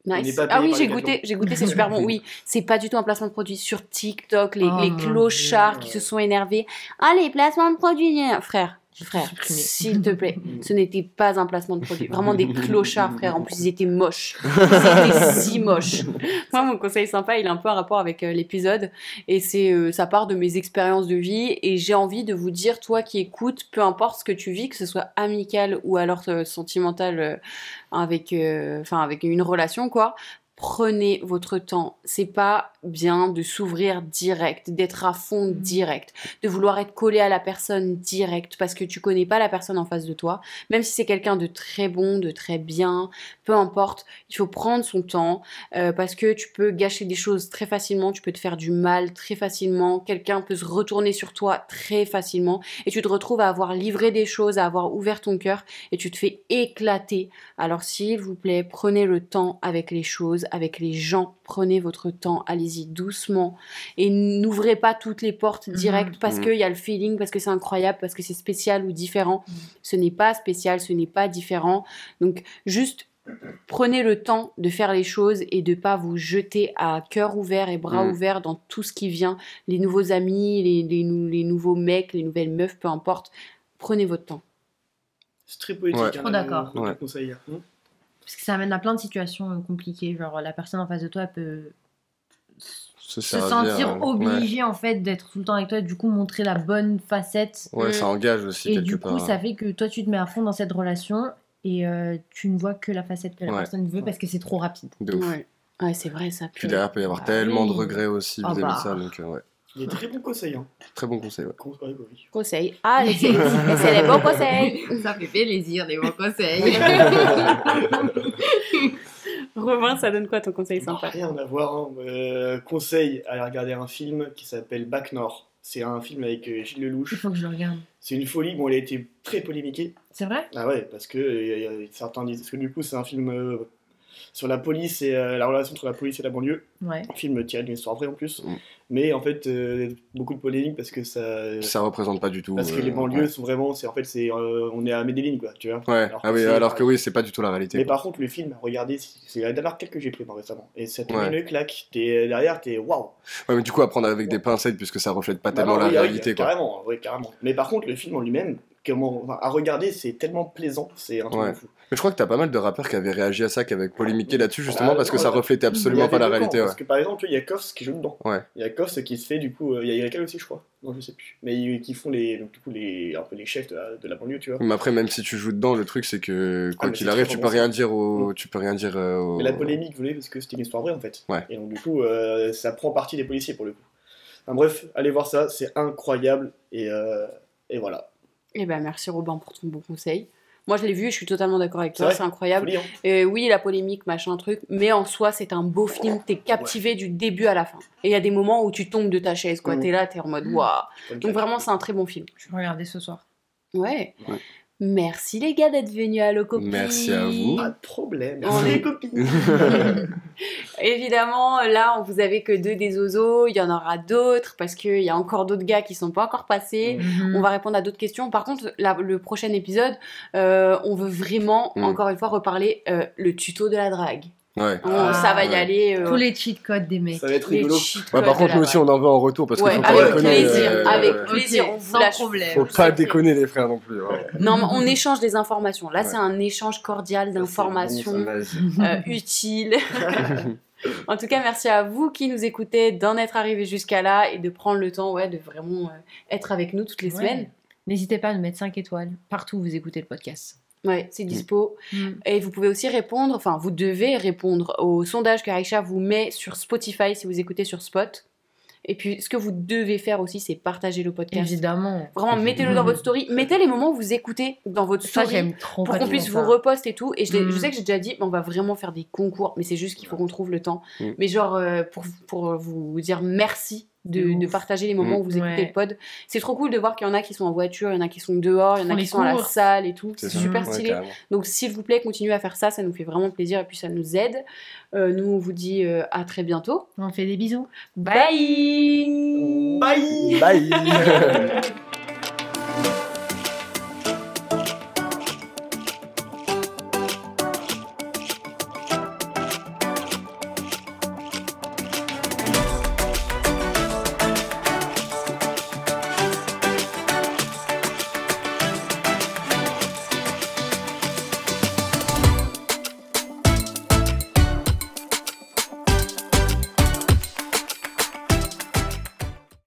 Nice. Ah oui, j'ai goûté, j'ai goûté, c'est super bon. Oui, c'est pas du tout un placement de produit sur TikTok, les, Oh les clochards qui se sont énervés. Ah, les placements de produits, frère. Frère, s'il te plaît, ce n'était pas un placement de produit. Vraiment des clochards, frère. En plus, ils étaient moches. Ils étaient si moches. Moi, mon conseil sympa, il a un peu un rapport avec euh, l'épisode. Et c'est, euh, ça part de mes expériences de vie. Et j'ai envie de vous dire, toi qui écoutes, peu importe ce que tu vis, que ce soit amical ou alors euh, sentimental euh, avec, enfin, avec une relation, quoi. Prenez votre temps. C'est pas bien de s'ouvrir direct, d'être à fond Mhm. direct, de vouloir être collé à la personne direct parce que tu connais pas la personne en face de toi. Même si c'est quelqu'un de très bon, de très bien, peu importe, il faut prendre son temps euh, parce que tu peux gâcher des choses très facilement, tu peux te faire du mal très facilement, quelqu'un peut se retourner sur toi très facilement et tu te retrouves à avoir livré des choses, à avoir ouvert ton cœur et tu te fais éclater. Alors s'il vous plaît, prenez le temps avec les choses, avec les gens, prenez votre temps, allez-y doucement et n'ouvrez pas toutes les portes Mhm. directes parce Mhm. qu'il y a le feeling, parce que c'est incroyable, parce que c'est spécial ou différent. Ce n'est pas spécial, ce n'est pas différent. Donc juste prenez le temps de faire les choses et de pas vous jeter à cœur ouvert et bras ouverts dans tout ce qui vient, les nouveaux amis, les, les nou- les nouveaux mecs, les nouvelles meufs, peu importe. Prenez votre temps. C'est très poétique. Ouais. hein, Trop d'accord. Ouais. Parce que ça amène à plein de situations euh, compliquées. Genre, la personne en face de toi peut Se, sentir euh, ouais. obligée en fait d'être tout le temps avec toi, et du coup montrer la bonne facette. Ouais, ça Mm. engage aussi Et du part. coup, ça fait que toi, tu te mets à fond dans cette relation et euh, tu ne vois que la facette que la Ouais. personne veut parce que c'est trop rapide. De ouf. Ouais, Ouais, c'est vrai ça. Puis derrière, il peut y avoir Bah tellement de regrets aussi Ah vis-à-vis bah. de ça. Donc, euh, ouais. Des très bons conseils. Hein. Très bon conseil. Ouais. Con- ouais, ouais, oui. Conseil. Ah, les c'est c'est les bons conseils. Ça fait plaisir, des bons conseils. Romain, ça donne quoi ton conseil Non, sympa? rien à voir. hein. Euh, conseil, allez regarder un film qui s'appelle Back North. C'est un film avec euh, Gilles Il Lelouch. faut que je le regarde. C'est une folie. Bon, elle a été très polémiquée. C'est vrai? Ah ouais, parce que euh, certains disent. Parce que du coup, c'est un film euh, sur la police et euh, la relation entre la police et la banlieue. Ouais. Un film tiré d'une histoire vraie en plus. Mm. Mais en fait, euh, beaucoup de polémiques parce que ça. Ça représente pas du tout. Parce que euh, les banlieues ouais. sont vraiment. c'est En fait, c'est euh, on est à Medellin, quoi, tu vois. Ouais, Alors ah que oui, c'est- alors que oui, c'est pas du tout la réalité. Mais quoi. par contre, le film, regardez, c'est c'est la dernière claque que j'ai pris récemment. Et ça te Ouais. met une claque. T'es derrière, t'es waouh. Ouais, mais du coup, à prendre avec des pincettes, puisque ça reflète pas Bah tellement non, la oui, ah oui, réalité, quoi. Carrément, oui, carrément. Mais par contre, le film en lui-même, comment, à regarder, c'est tellement plaisant, c'est un truc Ouais. fou. Mais je crois que t'as pas mal de rappeurs qui avaient réagi à ça, qui avaient polémiqué là-dessus, justement, Ah, parce que ça reflétait absolument pas la camps, réalité, ouais. Parce que par exemple, il y a Koffs qui joue dedans. Ouais. Il y a Koffs qui se fait du coup, euh, il y a Erika aussi, je crois. Non, je sais plus. Mais qui font les, donc, du coup, les, un peu les chefs de la, de la banlieue, tu vois. Mais après, même si tu joues dedans, le truc, c'est que quoi Ah, qu'il arrive, tu peux bon, rien dire au. Tu peux rien dire euh, au- Mais la polémique voulait parce que c'était une histoire vraie en fait. Ouais. Et donc du coup, euh, ça prend parti des policiers pour le coup. Enfin, bref, allez voir ça, c'est incroyable. Et, euh, et voilà. Eh ben merci Robin pour ton bon conseil. Moi je l'ai vu je suis totalement d'accord avec toi, c'est incroyable. Folie, hein. Euh, oui, la polémique, machin truc, mais en soi, c'est un beau film, t'es captivé du début à la fin. Et il y a des moments où tu tombes de ta chaise, quoi. Mhm. T'es là, t'es en mode waouh. Bonne Donc vraiment, c'est un très bon film. Je vais regarder ce soir. Ouais. Ouais. Merci les gars d'être venus à Loco. Merci à vous. Pas de problème. On Merci est- les copines. Évidemment, là, on vous avez que deux des ozos, il y en aura d'autres parce qu'il y a encore d'autres gars qui sont pas encore passés. Mhm. On va répondre à d'autres questions. Par contre, la- le prochain épisode, euh, on veut vraiment, Mm. encore une fois, reparler euh, le tuto de la drague. Ouais. On- Ah, ça va y ouais. aller. euh, Tous les cheat codes des mecs. Ça va être rigolo. Ouais, par contre, nous aussi, on en veut en retour parce Ouais, qu'il faut pas avec déconner. plaisir, euh, avec plaisir, on vous lâche. problème. Faut pas déconner, les frères, non plus. ouais. Non, mais on échange des informations. Là, Ouais. c'est un échange cordial d'informations euh, utiles. en tout cas, merci à vous qui nous écoutez d'en être arrivés jusqu'à là et de prendre le temps ouais, de vraiment euh, être avec nous toutes les Ouais. semaines. N'hésitez pas à nous mettre 5 étoiles partout où vous écoutez le podcast. Ouais, c'est dispo. Mm. Et vous pouvez aussi répondre, enfin, vous devez répondre au sondage que Aïcha vous met sur Spotify si vous écoutez sur Spot. Et puis, ce que vous devez faire aussi, c'est partager le podcast. Évidemment. Vraiment, mettez-le dans votre story. Mettez les moments où vous écoutez dans votre Ça, story. j'aime trop. pour qu'on puisse vous reposter et tout. Et je, Mm. je sais que j'ai déjà dit, on va vraiment faire des concours, mais c'est juste qu'il faut qu'on trouve le temps. Mm. Mais genre, euh, pour, pour vous dire merci de, partager les moments Mm. où vous écoutez Ouais. le pod. C'est trop cool de voir qu'il y en a qui sont en voiture, il y en a qui sont dehors, il y en a qui sont à la salle et tout. C'est super stylé. Donc s'il vous plaît, continuez à faire ça, ça nous fait vraiment plaisir et puis ça nous aide. Euh, nous, on vous dit euh, à très bientôt. On fait des bisous. Bye Bye Bye